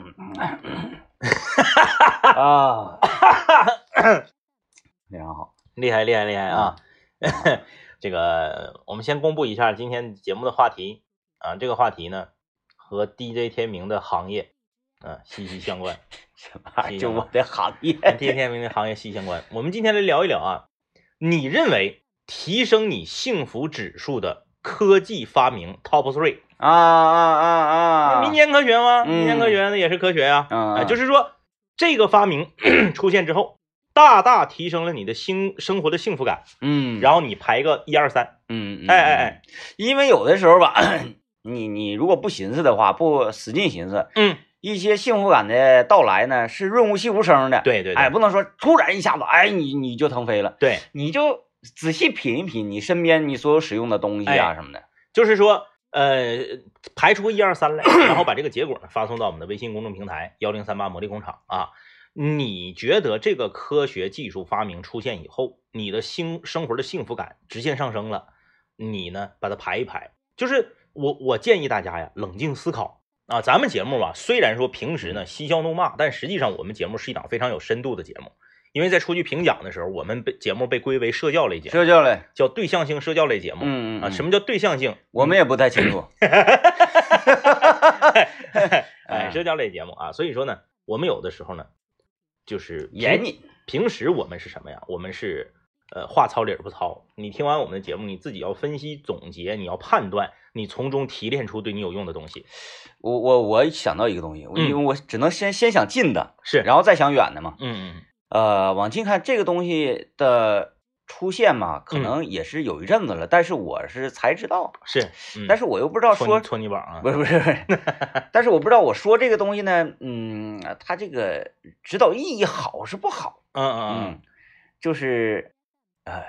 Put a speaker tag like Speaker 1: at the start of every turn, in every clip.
Speaker 1: 啊，非常好，
Speaker 2: 厉害厉害厉害啊！这个我们先公布一下今天节目的话题啊，这个话题呢和 DJ 天明的行业啊息息相关。
Speaker 1: 什么？就我的行业
Speaker 2: DJ 天明的行业息息相关。我们今天来聊一聊啊，你认为提升你幸福指数的科技发明 Top Three？
Speaker 1: 啊啊啊啊！
Speaker 2: 民间科学吗？
Speaker 1: 嗯。
Speaker 2: 民间科学那也是科学呀、
Speaker 1: 嗯
Speaker 2: 啊。就是说，这个发明 出现之后，大大提升了你的幸生活的幸福感。
Speaker 1: 嗯，
Speaker 2: 然后你排个一二三，
Speaker 1: 嗯，嗯
Speaker 2: 哎哎哎，
Speaker 1: 因为有的时候吧，你你如果不寻思的话，不使劲寻思，
Speaker 2: 嗯，
Speaker 1: 一些幸福感的到来呢是润物细无声的，
Speaker 2: 对对对，
Speaker 1: 哎，不能说突然一下子，哎，你你就腾飞了，
Speaker 2: 对，
Speaker 1: 你就仔细品一品你身边你所有使用的东西啊
Speaker 2: 哎
Speaker 1: 什么的，
Speaker 2: 就是说，呃，排出个一二三来，然后把这个结果呢发送到我们的微信公众平台幺零三八魔力工厂啊。你觉得这个科学技术发明出现以后，你的幸生活的幸福感直线上升了，你呢把它排一排，就是我我建议大家呀，冷静思考啊。咱们节目吧，虽然说平时呢嬉笑怒骂，但实际上我们节目是一档非常有深度的节目。因为在出去评奖的时候，我们被节目被归为社交类节目，
Speaker 1: 社交类，
Speaker 2: 叫对象性社交类节目。
Speaker 1: 嗯嗯
Speaker 2: 啊，什
Speaker 1: 么？
Speaker 2: 叫对象性？
Speaker 1: 我们也不太清楚，
Speaker 2: 哎，社交类节目啊，所以说呢，我们有的时候呢，就是平
Speaker 1: 严谨，
Speaker 2: 平时我们是什么呀？我们是呃话糙理儿不糙。你听完我们的节目，你自己要分析总结，你要判断，你从中提炼出对你有用的东西。
Speaker 1: 我我我想到一个东西，因为我只能先先想近的，
Speaker 2: 是，
Speaker 1: 然后再想远的嘛。
Speaker 2: 嗯嗯
Speaker 1: 呃，往近看这个东西的出现嘛，可
Speaker 2: 嗯。
Speaker 1: 能也是有一阵子了，但是我是才知道，
Speaker 2: 是，嗯、
Speaker 1: 但是我又不知道说
Speaker 2: 戳你，戳你膀啊，
Speaker 1: 不是不是不 是，但是我不知道我说这个东西呢，嗯，它这个指导意义好是不好？
Speaker 2: 嗯嗯
Speaker 1: 嗯，就是呃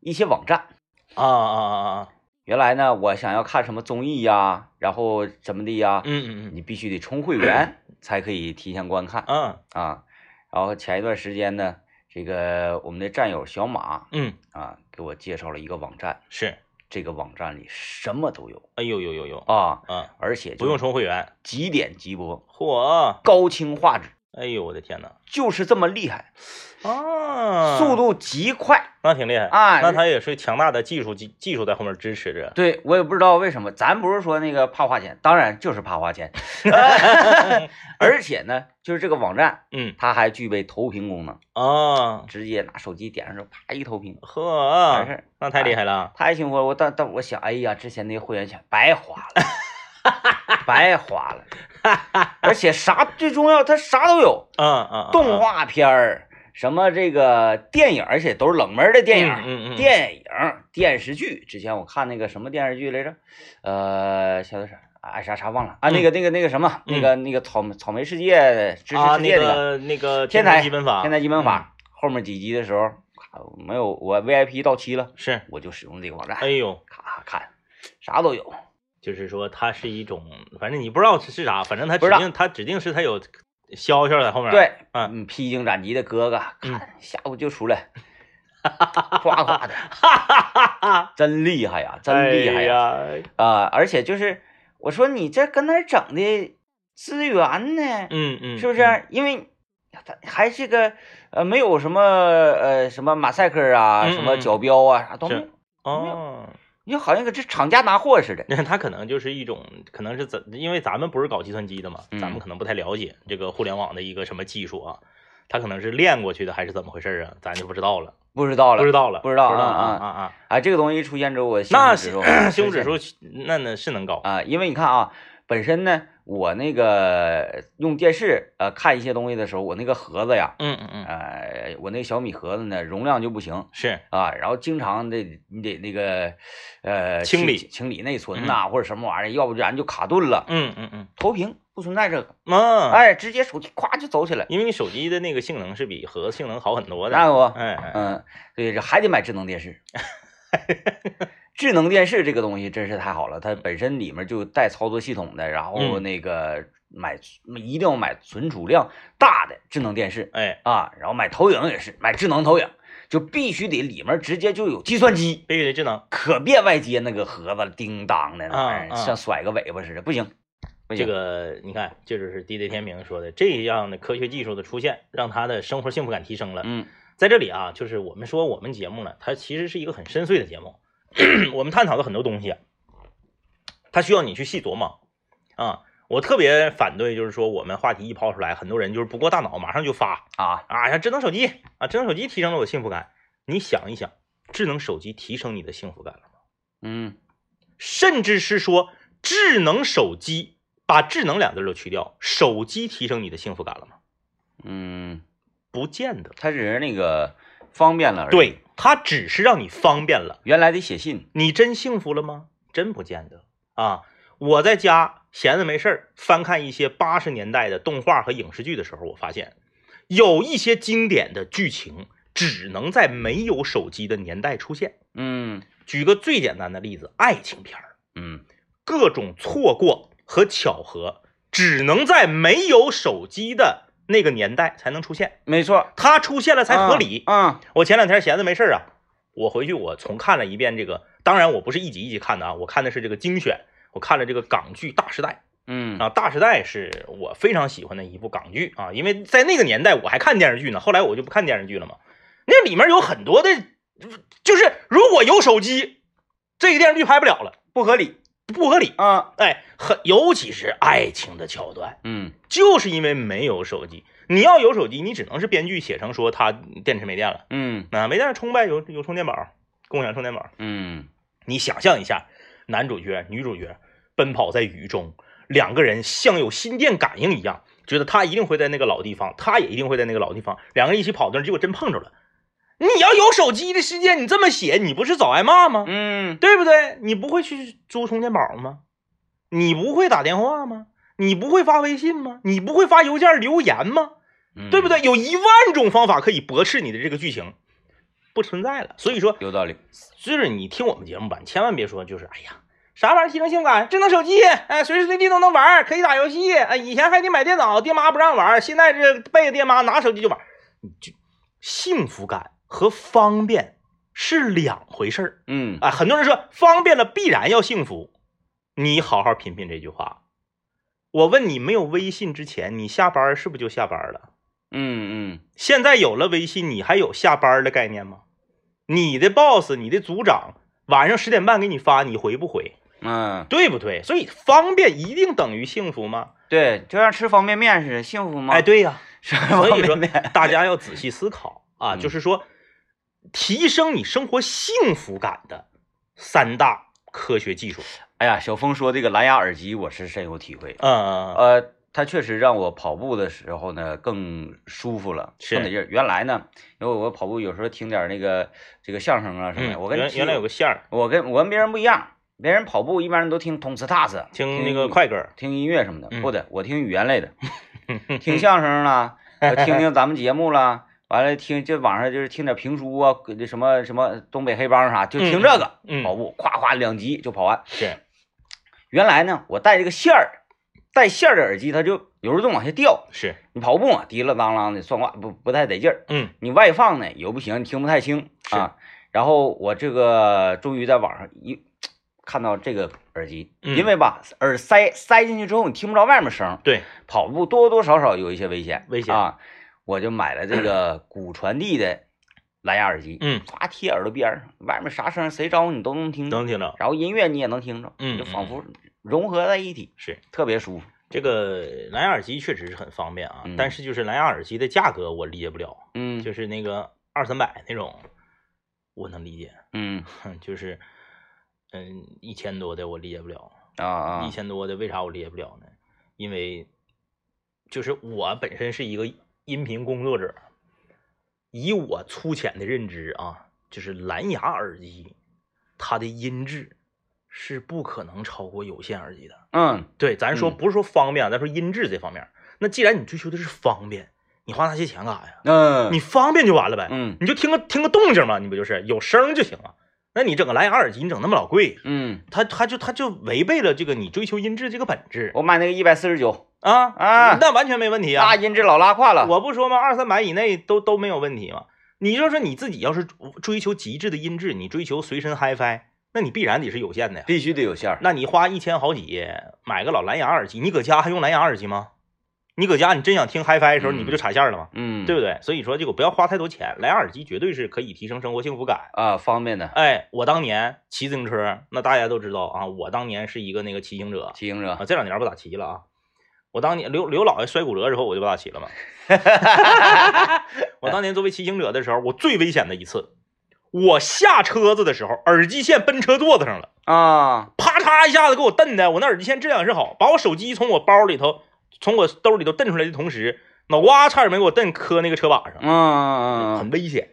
Speaker 1: 一些网站，
Speaker 2: 嗯啊啊啊啊，
Speaker 1: 原来呢我想要看什么综艺呀，然后怎么的呀，
Speaker 2: 嗯嗯嗯。
Speaker 1: 你必须得充会员才可以提前观看
Speaker 2: 嗯。
Speaker 1: 啊。然后前一段时间呢，这个我们的战友小马
Speaker 2: 嗯，
Speaker 1: 啊给我介绍了一个网站，
Speaker 2: 是，
Speaker 1: 这个网站里什么都有
Speaker 2: 哎呦呦呦呦，
Speaker 1: 啊，
Speaker 2: 嗯，
Speaker 1: 而且
Speaker 2: 不用充会员，
Speaker 1: 几点即播，
Speaker 2: 嚯，
Speaker 1: 高清画质，
Speaker 2: 哎呦我的天呐，
Speaker 1: 就是这么厉害，
Speaker 2: 啊，
Speaker 1: 速度极快。
Speaker 2: 那挺厉害
Speaker 1: 啊
Speaker 2: 那他也是强大的技术技技术在后面支持着。
Speaker 1: 对我也不知道为什么，咱不是说那个怕花钱，当然就是怕花钱，而且呢，就是这个网站
Speaker 2: 嗯
Speaker 1: 它还具备投屏功能，
Speaker 2: 啊，
Speaker 1: 直接拿手机点上之后，啪一投屏，完
Speaker 2: 呵
Speaker 1: 事，儿。
Speaker 2: 那太厉害了。
Speaker 1: 太幸福了，我但但我想，哎呀，之前那个会员钱白花了，白花了，而且啥最重要，它啥都有，
Speaker 2: 嗯嗯，嗯
Speaker 1: 动，画片儿，什么这个电影，而且都是冷门的电影，
Speaker 2: 嗯嗯嗯
Speaker 1: 电影、电视剧。之前我看那个什么电视剧来着？呃，小的是啊啥啥忘了啊？那个那个那个什么，那个那个草莓草莓世界知识世界那个
Speaker 2: 个那个
Speaker 1: 天才
Speaker 2: 基本法，
Speaker 1: 天才基本法，后面几集的时候，咔没有我 VIP 到期了，
Speaker 2: 是，
Speaker 1: 我就使用这个网站，
Speaker 2: 哎呦，
Speaker 1: 咔咔看，啥都有。
Speaker 2: 就是说它是一种，反正你不知道是啥，反正它
Speaker 1: 不知道
Speaker 2: 指定它指定是它有消消在后面。，
Speaker 1: 对，
Speaker 2: 嗯
Speaker 1: 嗯，披荆斩棘的哥哥，
Speaker 2: 嗯
Speaker 1: 看下午就出来，夸夸的，真厉害呀，真厉害呀！
Speaker 2: 呀。
Speaker 1: 啊、而且就是我说你这搁哪整的资源呢？
Speaker 2: 嗯嗯，
Speaker 1: 是不是？因为他还是个呃没有什么呃什么马赛克啊，
Speaker 2: 嗯
Speaker 1: 什么
Speaker 2: 嗯
Speaker 1: 角标啊，啥都没有，
Speaker 2: 哦，
Speaker 1: 你就好像搁这厂家拿货似的。
Speaker 2: 那他可能就是一种，可能是怎，因为咱们不是搞计算机的嘛，
Speaker 1: 嗯
Speaker 2: 咱们可能不太了解这个互联网的一个什么技术啊，他可能是练过去的还是怎么回事啊，咱就不知道了，
Speaker 1: 不知道了，
Speaker 2: 不知道了，
Speaker 1: 不知道
Speaker 2: 了
Speaker 1: 啊
Speaker 2: 啊啊啊，
Speaker 1: 啊！这个东西一出现之后，我
Speaker 2: 那
Speaker 1: 胸指数
Speaker 2: 那那是能高，
Speaker 1: 啊，因为你看啊，本身呢，我那个用电视呃看一些东西的时候，我那个盒子呀，
Speaker 2: 嗯嗯嗯，
Speaker 1: 呃，我那个小米盒子呢，容量就不行
Speaker 2: 是，
Speaker 1: 啊，然后经常得你得那个呃
Speaker 2: 清理
Speaker 1: 清理内存呐、或者什么玩意儿，要不然就卡顿了。
Speaker 2: 嗯嗯嗯，
Speaker 1: 投屏不存在这个，
Speaker 2: 嗯，
Speaker 1: 哎，直接手机咵就走起来。
Speaker 2: 因为你手机的那个性能是比盒子性能好很多的，
Speaker 1: 那不，
Speaker 2: 哎哎，
Speaker 1: 嗯，对，这还得买智能电视。智能电视这个东西真是太好了，它本身里面就带操作系统的，然后
Speaker 2: 嗯。
Speaker 1: 那个买一定要买存储量大的智能电视
Speaker 2: 哎，
Speaker 1: 啊，然后买投影也是买智能投影，就必须得里面直接就有计算机，
Speaker 2: 必须得智能，
Speaker 1: 可别外接那个盒子叮当的那玩意儿，
Speaker 2: 啊啊。
Speaker 1: 像甩个尾巴似的，不行，
Speaker 2: 这个你看，这就是 DJ 天明说的，这样的科学技术的出现，让他的生活幸福感提升了。
Speaker 1: 嗯。
Speaker 2: 在这里啊，就是我们说我们节目呢，它其实是一个很深邃的节目，我们探讨的很多东西啊，它需要你去细琢磨啊。我特别反对，就是说我们话题一抛出来，很多人就是不过大脑，马上就发
Speaker 1: 啊，
Speaker 2: 啊，像智能手机啊，智能手机提升了我幸福感。你想一想，智能手机提升你的幸福感了吗？
Speaker 1: 嗯
Speaker 2: 甚至是说智能手机，把智能两字都去掉，手机提升你的幸福感了吗？
Speaker 1: 嗯，
Speaker 2: 不见得。
Speaker 1: 它只是那个方便了而已。
Speaker 2: 对，它只是让你方便了。
Speaker 1: 原来得写信。
Speaker 2: 你真幸福了吗？真不见得啊！我在家闲着没事儿翻看一些八十年代的动画和影视剧的时候，我发现有一些经典的剧情只能在没有手机的年代出现。
Speaker 1: 嗯
Speaker 2: 举个最简单的例子，爱情片儿，
Speaker 1: 嗯
Speaker 2: 各种错过和巧合只能在没有手机的那个年代才能出现，
Speaker 1: 没错，
Speaker 2: 它出现了才合理。
Speaker 1: 嗯
Speaker 2: 我前两天闲着没事儿啊，我回去我重看了一遍这个，当然我不是一集一集看的啊，我看的是这个精选，我看了这个港剧《大时代
Speaker 1: 嗯》
Speaker 2: 啊，《大时代》是我非常喜欢的一部港剧啊，因为在那个年代我还看电视剧呢，后来我就不看电视剧了嘛。那里面有很多的，就是如果有手机，这个电视剧拍不了了，
Speaker 1: 不合理。
Speaker 2: 不合理。
Speaker 1: 啊
Speaker 2: 哎，很尤其是爱情的桥段，
Speaker 1: 嗯
Speaker 2: 就是因为没有手机。你要有手机，你只能是编剧写成说他电池没电了。
Speaker 1: 嗯
Speaker 2: 啊，没电了充呗，有有充电宝，共享充电宝。
Speaker 1: 嗯
Speaker 2: 你想象一下，男主角、女主角奔跑在雨中，两个人像有心电感应一样，觉得他一定会在那个老地方，他也一定会在那个老地方，两个人一起跑那儿，结果真碰着了。你要有手机的时间，你这么写，你不是早挨骂吗？
Speaker 1: 嗯
Speaker 2: 对不对？你不会去租充电宝吗？你不会打电话吗？你不会发微信吗？你不会发邮件留言吗？
Speaker 1: 嗯，
Speaker 2: 对不对？有一万种方法可以驳斥你的这个剧情，不存在了。所以说，
Speaker 1: 有道理。
Speaker 2: 就是你听我们节目吧，你千万别说就是哎呀，啥玩意儿提升性感？智能手机，哎，随时随地都能玩，可以打游戏。哎，以前还得买电脑，爹妈不让玩，现在这背着爹妈拿手机就玩。你就幸福感和方便是两回事儿
Speaker 1: 嗯
Speaker 2: 啊。很多人说方便了必然要幸福，你好好品品这句话。我问你，没有微信之前，你下班是不是就下班了？
Speaker 1: 嗯嗯
Speaker 2: 现在有了微信，你还有下班的概念吗？你的 boss、你的组长晚上十点半给你发，你回不回？
Speaker 1: 嗯，
Speaker 2: 对不对？所以方便一定等于幸福吗？
Speaker 1: 对，就像吃方便面似的，幸福吗？
Speaker 2: 哎，，对呀、
Speaker 1: 吃
Speaker 2: 所以说。大家要仔细思考啊，
Speaker 1: 嗯
Speaker 2: 就是说提升你生活幸福感的三大科学技术。
Speaker 1: 哎呀，小峰说这个蓝牙耳机，我是深有体会。
Speaker 2: 嗯
Speaker 1: 呃，它确实让我跑步的时候呢更舒服了，
Speaker 2: 是
Speaker 1: 更得劲儿。原来呢，因为我跑步有时候听点那个这个相声啊什么的，
Speaker 2: 嗯，
Speaker 1: 我跟
Speaker 2: 原原来有个相儿，
Speaker 1: 我跟我跟别人不一样，别人跑步一般人都听通次踏实，
Speaker 2: 听那个快歌。
Speaker 1: 听音乐什么的，
Speaker 2: 嗯
Speaker 1: 不的，我听语言类的，听相声啦，我 听听咱们节目啦，完了听这网上就是听点评书啊，这什么什么东北黑帮啥，就听这个、
Speaker 2: 嗯，
Speaker 1: 跑步，夸夸两集就跑完。
Speaker 2: 是，
Speaker 1: 原来呢，我带这个线儿，带线儿的耳机，它就有时候往下掉。
Speaker 2: 是，
Speaker 1: 你跑步嘛，滴了当啷的，算话不不太得劲儿。
Speaker 2: 嗯
Speaker 1: 你外放呢，有不行，你听不太清啊。然后我这个终于在网上一 看到这个耳机，
Speaker 2: 嗯
Speaker 1: 因为吧耳塞塞进去之后，你听不着外面声，
Speaker 2: 对，
Speaker 1: 跑步多多少少有一些危险，
Speaker 2: 危险
Speaker 1: 啊。我就买了这个 骨传递的蓝牙耳机，
Speaker 2: 嗯，
Speaker 1: 唰贴耳朵边儿上，外面啥声谁招呼你都能听着，
Speaker 2: 能听着。
Speaker 1: 然后音乐你也能听着，
Speaker 2: 嗯
Speaker 1: 就仿佛融合在一起，
Speaker 2: 是
Speaker 1: 特别舒服。
Speaker 2: 这个蓝牙耳机确实是很方便啊，
Speaker 1: 嗯
Speaker 2: 但是就是蓝牙耳机的价格我理解不了，
Speaker 1: 嗯
Speaker 2: 就是那个二三百那种，我能理解，
Speaker 1: 嗯
Speaker 2: 哼就是嗯一千多的我理解不了，
Speaker 1: 啊啊
Speaker 2: 一千多的为啥我理解不了呢？因为就是我本身是一个音频工作者，以我粗浅的认知啊，就是蓝牙耳机它的音质是不可能超过有线耳机的。
Speaker 1: 嗯
Speaker 2: 对，咱说
Speaker 1: 嗯
Speaker 2: 不是说方便啊，咱说音质这方面。那既然你追求的是方便，你花那些钱干啥呀？
Speaker 1: 嗯
Speaker 2: 你方便就完了呗，
Speaker 1: 嗯
Speaker 2: 你就听个听个动静嘛，你不就是有声就行了？那你整个蓝牙耳机，你整那么老贵，
Speaker 1: 嗯，
Speaker 2: 它它就它就违背了这个你追求音质这个本质
Speaker 1: 我买那个一百四十九，
Speaker 2: 啊
Speaker 1: 啊
Speaker 2: 那完全没问题啊
Speaker 1: 那。音质老拉胯了。
Speaker 2: 我不说吗？二三百以内都都没有问题嘛。你就说你自己要是追求极致的音质，你追求随身 HiFi，那你必然得是有线的呀。
Speaker 1: 必须得有线。
Speaker 2: 那你花一千好几买个老蓝牙耳机，你搁家还用蓝牙耳机吗？你搁家你真想听 HiFi 的时候，
Speaker 1: 嗯
Speaker 2: 你不就插线了吗？
Speaker 1: 嗯，
Speaker 2: 对不对？所以说这个不要花太多钱，蓝牙耳机绝对是可以提升生活幸福感。
Speaker 1: 啊，方便的
Speaker 2: 哎，我当年骑自行车，那大家都知道啊，我当年是一个那个骑行者
Speaker 1: 骑行者
Speaker 2: 啊，这两年不咋骑了啊。我当年刘刘老爷摔骨折之后，我就不咋骑了嘛。我当年作为骑行者的时候，我最危险的一次，我下车子的时候，耳机线奔车座子上了。
Speaker 1: 啊，
Speaker 2: 啪嚓一下子给我蹬的，我那耳机线质量是好，把我手机从我包里头，从我兜里头蹬出来的同时，脑瓜差点没给我蹬磕那个车把上，
Speaker 1: 嗯嗯嗯，
Speaker 2: 很危险，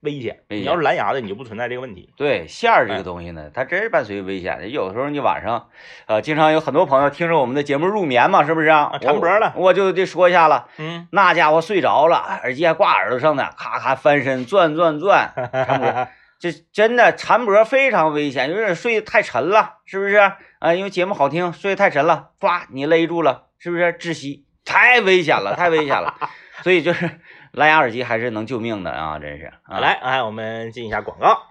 Speaker 2: 危险。你要是蓝牙的，你就不存在这个问题。
Speaker 1: 对线儿这
Speaker 2: 哎
Speaker 1: 个东西呢，它真是伴随危险的。有时候你晚上，呃，经常有很多朋友听着我们的节目入眠嘛，是不是啊？
Speaker 2: 啊缠脖了
Speaker 1: 我我就得说一下了，
Speaker 2: 嗯，
Speaker 1: 那家伙睡着了，耳机还挂耳朵上呢，咔咔翻身转转转，缠脖，这真的缠脖非常危险，有点睡得太沉了，是不是？啊、因为节目好听，睡得太沉了，呱，你勒住了，是不是？窒息，太危险了，太危险了。所以就是蓝牙耳机还是能救命的啊，真是。啊、
Speaker 2: 来，哎，我们进一下广告。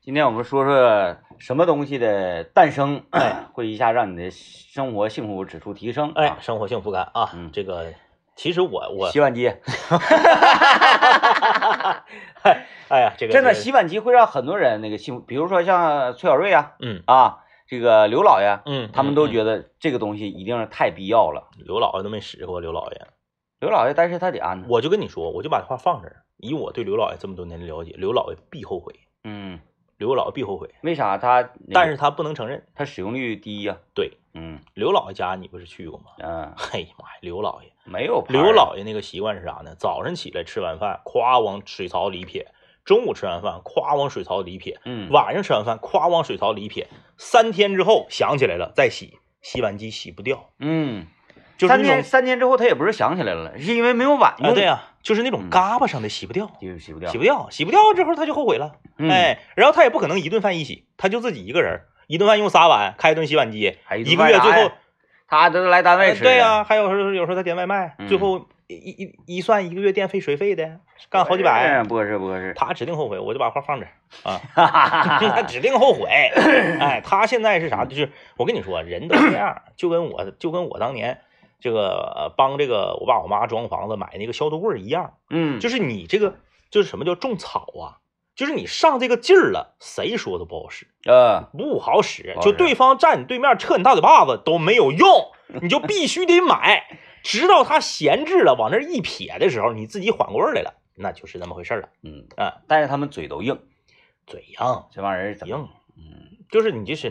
Speaker 1: 今天我们说说什么东西的诞生，会一下让你的生活幸福指数提升。
Speaker 2: 哎
Speaker 1: 啊，，
Speaker 2: 生活幸福感啊，
Speaker 1: 嗯
Speaker 2: 这个其实我我，
Speaker 1: 洗碗机
Speaker 2: 哎呀，这个
Speaker 1: 真的洗碗机会让很多人那个幸福，比如说像崔小瑞啊
Speaker 2: 嗯
Speaker 1: 啊，这个刘老爷，
Speaker 2: 嗯，
Speaker 1: 他们都觉得这个东西一定是太必要了。
Speaker 2: 刘老爷都没使过，刘老爷，
Speaker 1: 刘老爷，但是他得安，
Speaker 2: 我就跟你说，我就把话放这儿。以我对刘老爷这么多年的了解，刘老爷必后悔，
Speaker 1: 嗯，
Speaker 2: 刘老爷必后悔，
Speaker 1: 为啥他？
Speaker 2: 但是他不能承认。
Speaker 1: 他使用率低呀、
Speaker 2: 对，
Speaker 1: 嗯
Speaker 2: 刘老爷家你不是去过吗？
Speaker 1: 嗯，
Speaker 2: 嘿呀妈呀，刘老爷，
Speaker 1: 没有
Speaker 2: 刘老爷那个习惯是啥呢？早上起来吃完饭，咵往水槽里撇；中午吃完饭，咵往水槽里撇；
Speaker 1: 嗯
Speaker 2: 晚上吃完饭，咵往水槽里撇。三天之后想起来了再洗，洗碗机洗不掉，
Speaker 1: 嗯，
Speaker 2: 就是
Speaker 1: 三天三天之后他也不是想起来了，是因为没有碗用，
Speaker 2: 啊，对呀、就是那种
Speaker 1: 嗯
Speaker 2: 嘎巴上的洗不掉，
Speaker 1: 就洗不掉
Speaker 2: 洗。不掉，洗不掉之后他就后悔了。
Speaker 1: 嗯，
Speaker 2: 哎，然后他也不可能一顿饭一洗，他就自己一个人，一顿饭用仨碗，开一顿洗碗机，一个月最后，
Speaker 1: 他都来单位吃。
Speaker 2: 呃对呀、还有时候有时候他点外卖，
Speaker 1: 嗯
Speaker 2: 最后一一一算一个月电费水费的，干好几百，
Speaker 1: 哎不合适不合适。
Speaker 2: 他指定后悔，我就把话放这儿 啊，他指定后悔。哎，他现在是啥？就是我跟你说，人都这样，就跟我就跟我当年这个呃帮这个我爸我妈装房子买那个消毒柜儿一样，
Speaker 1: 嗯，
Speaker 2: 就是你这个就是什么叫种草啊？就是你上这个劲儿了，谁说都不好使，
Speaker 1: 呃，
Speaker 2: 不好使。就对方站你对面撤你大嘴巴子都没有用，你就必须得买，直到他闲置了往那一撇的时候，你自己缓过味来了，那就是那么回事儿了。
Speaker 1: 嗯
Speaker 2: 啊，
Speaker 1: 但是他们嘴都硬，
Speaker 2: 嘴硬
Speaker 1: 这帮人怎么？
Speaker 2: 硬，
Speaker 1: 嗯，
Speaker 2: 就是你就是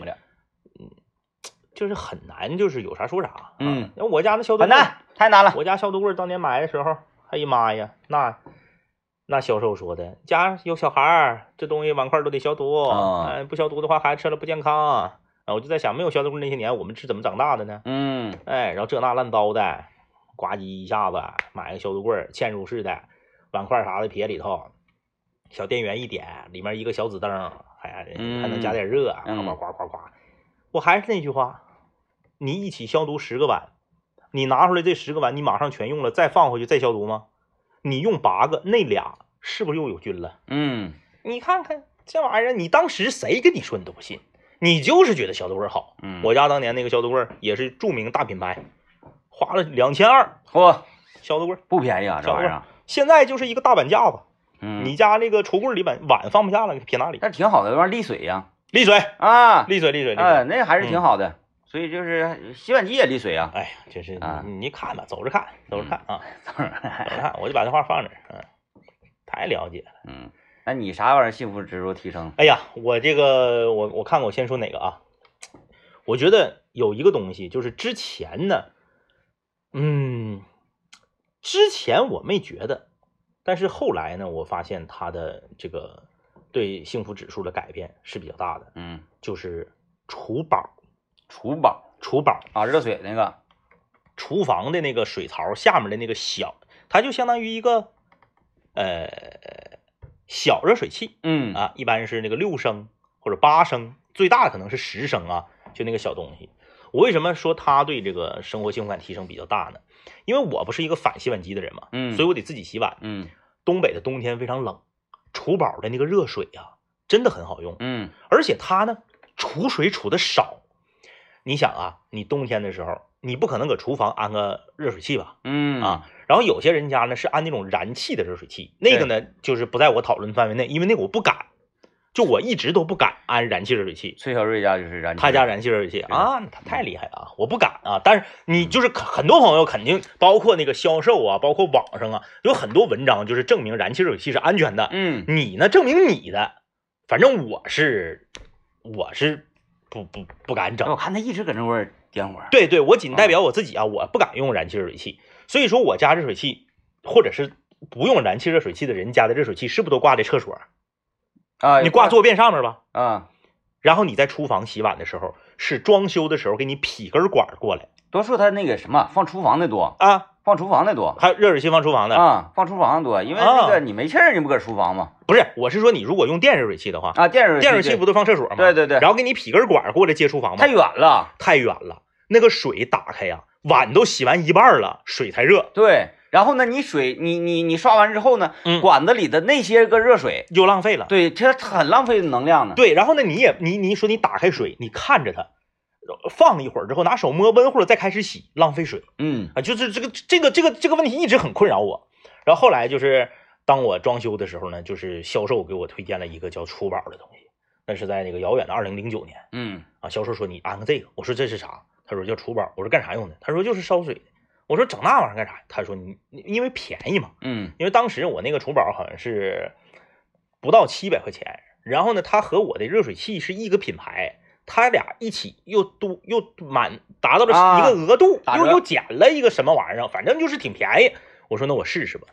Speaker 2: 就是很难，就是有啥说啥。啊
Speaker 1: 嗯，
Speaker 2: 那我家那消毒柜，
Speaker 1: 很难，太难了。
Speaker 2: 我家消毒柜当年买的时候，哎呀妈呀，那那销售说的，家有小孩儿，这东西碗筷都得消毒，
Speaker 1: 啊
Speaker 2: 哎，不消毒的话孩子吃了不健康。啊，我就在想，没有消毒柜那些年，我们是怎么长大的呢？
Speaker 1: 嗯
Speaker 2: 哎，然后这那烂糟的，呱唧一下子买个消毒柜，嵌入式的，碗筷啥的撇里头，小电源一点，里面一个小紫灯，哎，还能加点热，呱
Speaker 1: 嗯
Speaker 2: 呱呱呱呱。我还是那句话，你一起消毒十个碗，你拿出来这十个碗，你马上全用了，再放回去再消毒吗？你用八个，那俩是不是又有菌了？
Speaker 1: 嗯，
Speaker 2: 你看看这玩意儿，你当时谁跟你说你都不信，你就是觉得消毒柜好。
Speaker 1: 嗯
Speaker 2: 我家当年那个消毒柜也是著名大品牌，花了两千二
Speaker 1: 嚯，
Speaker 2: 消毒柜，
Speaker 1: 不便宜啊，这玩意儿。
Speaker 2: 现在就是一个大板架子，
Speaker 1: 嗯，
Speaker 2: 你家那个橱柜里碗碗放不下了，撇哪里？
Speaker 1: 那挺好的，那玩意儿沥水呀。
Speaker 2: 沥水，
Speaker 1: 啊，
Speaker 2: 沥水，沥水，沥
Speaker 1: 哎，
Speaker 2: 水。
Speaker 1: 那还是挺好的。所以就是洗碗机也沥水啊。
Speaker 2: 哎呀，真是你看吧，走着看，走着看啊，走着看，我就把这话放这儿，嗯，太了解了。
Speaker 1: 嗯，那你啥玩意儿幸福指数提升？
Speaker 2: 哎呀，我这个我我看看，我先说哪个啊？我觉得有一个东西，就是之前呢，嗯，之前我没觉得，但是后来呢，我发现它的这个对幸福指数的改变是比较大的，
Speaker 1: 嗯，
Speaker 2: 就是厨宝，
Speaker 1: 厨宝
Speaker 2: 厨宝，
Speaker 1: 啊，热水那个。
Speaker 2: 厨房的那个水槽下面的那个小，它就相当于一个呃小热水器，
Speaker 1: 嗯
Speaker 2: 啊，一般是那个六升或者八升，最大的可能是十升啊，就那个小东西。我为什么说它对这个生活幸福感提升比较大呢？因为我不是一个反洗碗机的人嘛，
Speaker 1: 嗯，
Speaker 2: 所以我得自己洗碗。
Speaker 1: 嗯
Speaker 2: 东北的冬天非常冷，厨宝的那个热水呀、真的很好用，
Speaker 1: 嗯
Speaker 2: 而且它呢储水储的少。你想啊，你冬天的时候，你不可能搁厨房安个热水器吧？
Speaker 1: 嗯
Speaker 2: 啊，然后有些人家呢是安那种燃气的热水器，那个呢就是不在我讨论范围内，因为那个我不敢，就我一直都不敢安燃气热水器。
Speaker 1: 崔小瑞家就是燃气，
Speaker 2: 他家燃气热水器啊，他太厉害了啊！我不敢啊，但是你就是很很多朋友肯定，包括那个销售啊，包括网上啊，有很多文章就是证明燃气热水器是安全的。
Speaker 1: 嗯
Speaker 2: 你呢，证明你的，反正我是我是不不不敢整
Speaker 1: 我。看他一直搁那块点火，
Speaker 2: 对对，我仅代表我自己啊，我不敢用燃气热水器，所以说我家热水器或者是不用燃气热水器的人家的热水器是不是都挂在厕所？
Speaker 1: 啊，
Speaker 2: 你挂坐便上面吧。
Speaker 1: 啊，
Speaker 2: 然后你在厨房洗碗的时候，是装修的时候给你劈根管过来
Speaker 1: 多数他那个什么放厨房的多，
Speaker 2: 啊，
Speaker 1: 放厨房的多
Speaker 2: 还有热水器放厨房的，
Speaker 1: 啊，放厨房的多，因为
Speaker 2: 啊
Speaker 1: 那个你没气儿，你不搁厨房吗？
Speaker 2: 不是，我是说你如果用电热水器的话，
Speaker 1: 啊，电热
Speaker 2: 电热水器不都放厕所吗？
Speaker 1: 对对对
Speaker 2: 然后给你劈根管过来接厨房吗？
Speaker 1: 太远了，
Speaker 2: 太远了，那个水打开呀，碗都洗完一半了，水才热，
Speaker 1: 对。然后呢，你水你你你刷完之后呢，
Speaker 2: 嗯
Speaker 1: 管子里的那些个热水，
Speaker 2: 又浪费了。
Speaker 1: 对，这很浪费能量的。
Speaker 2: 对，然后呢，你也你你说你打开水，你看着它，放一会儿之后拿手摸温乎了再开始洗，浪费水
Speaker 1: 嗯
Speaker 2: 啊，就是这个这个这个这个问题一直很困扰我。然后后来就是当我装修的时候呢，就是销售给我推荐了一个叫厨宝的东西，那是在那个遥远的二零零九年
Speaker 1: 嗯
Speaker 2: 啊，销售说你安个这个，我说这是啥？他说叫厨宝，我说干啥用的？他说就是烧水的。我说整那玩意儿干啥？他说你你因为便宜嘛，
Speaker 1: 嗯
Speaker 2: 因为当时我那个厨宝好像是不到七百块钱，然后呢，它和我的热水器是一个品牌，它俩一起又都又满达到了
Speaker 1: 啊
Speaker 2: 一个额度，又又减了一个什么玩意儿，反正就是挺便宜。我说那我试试吧，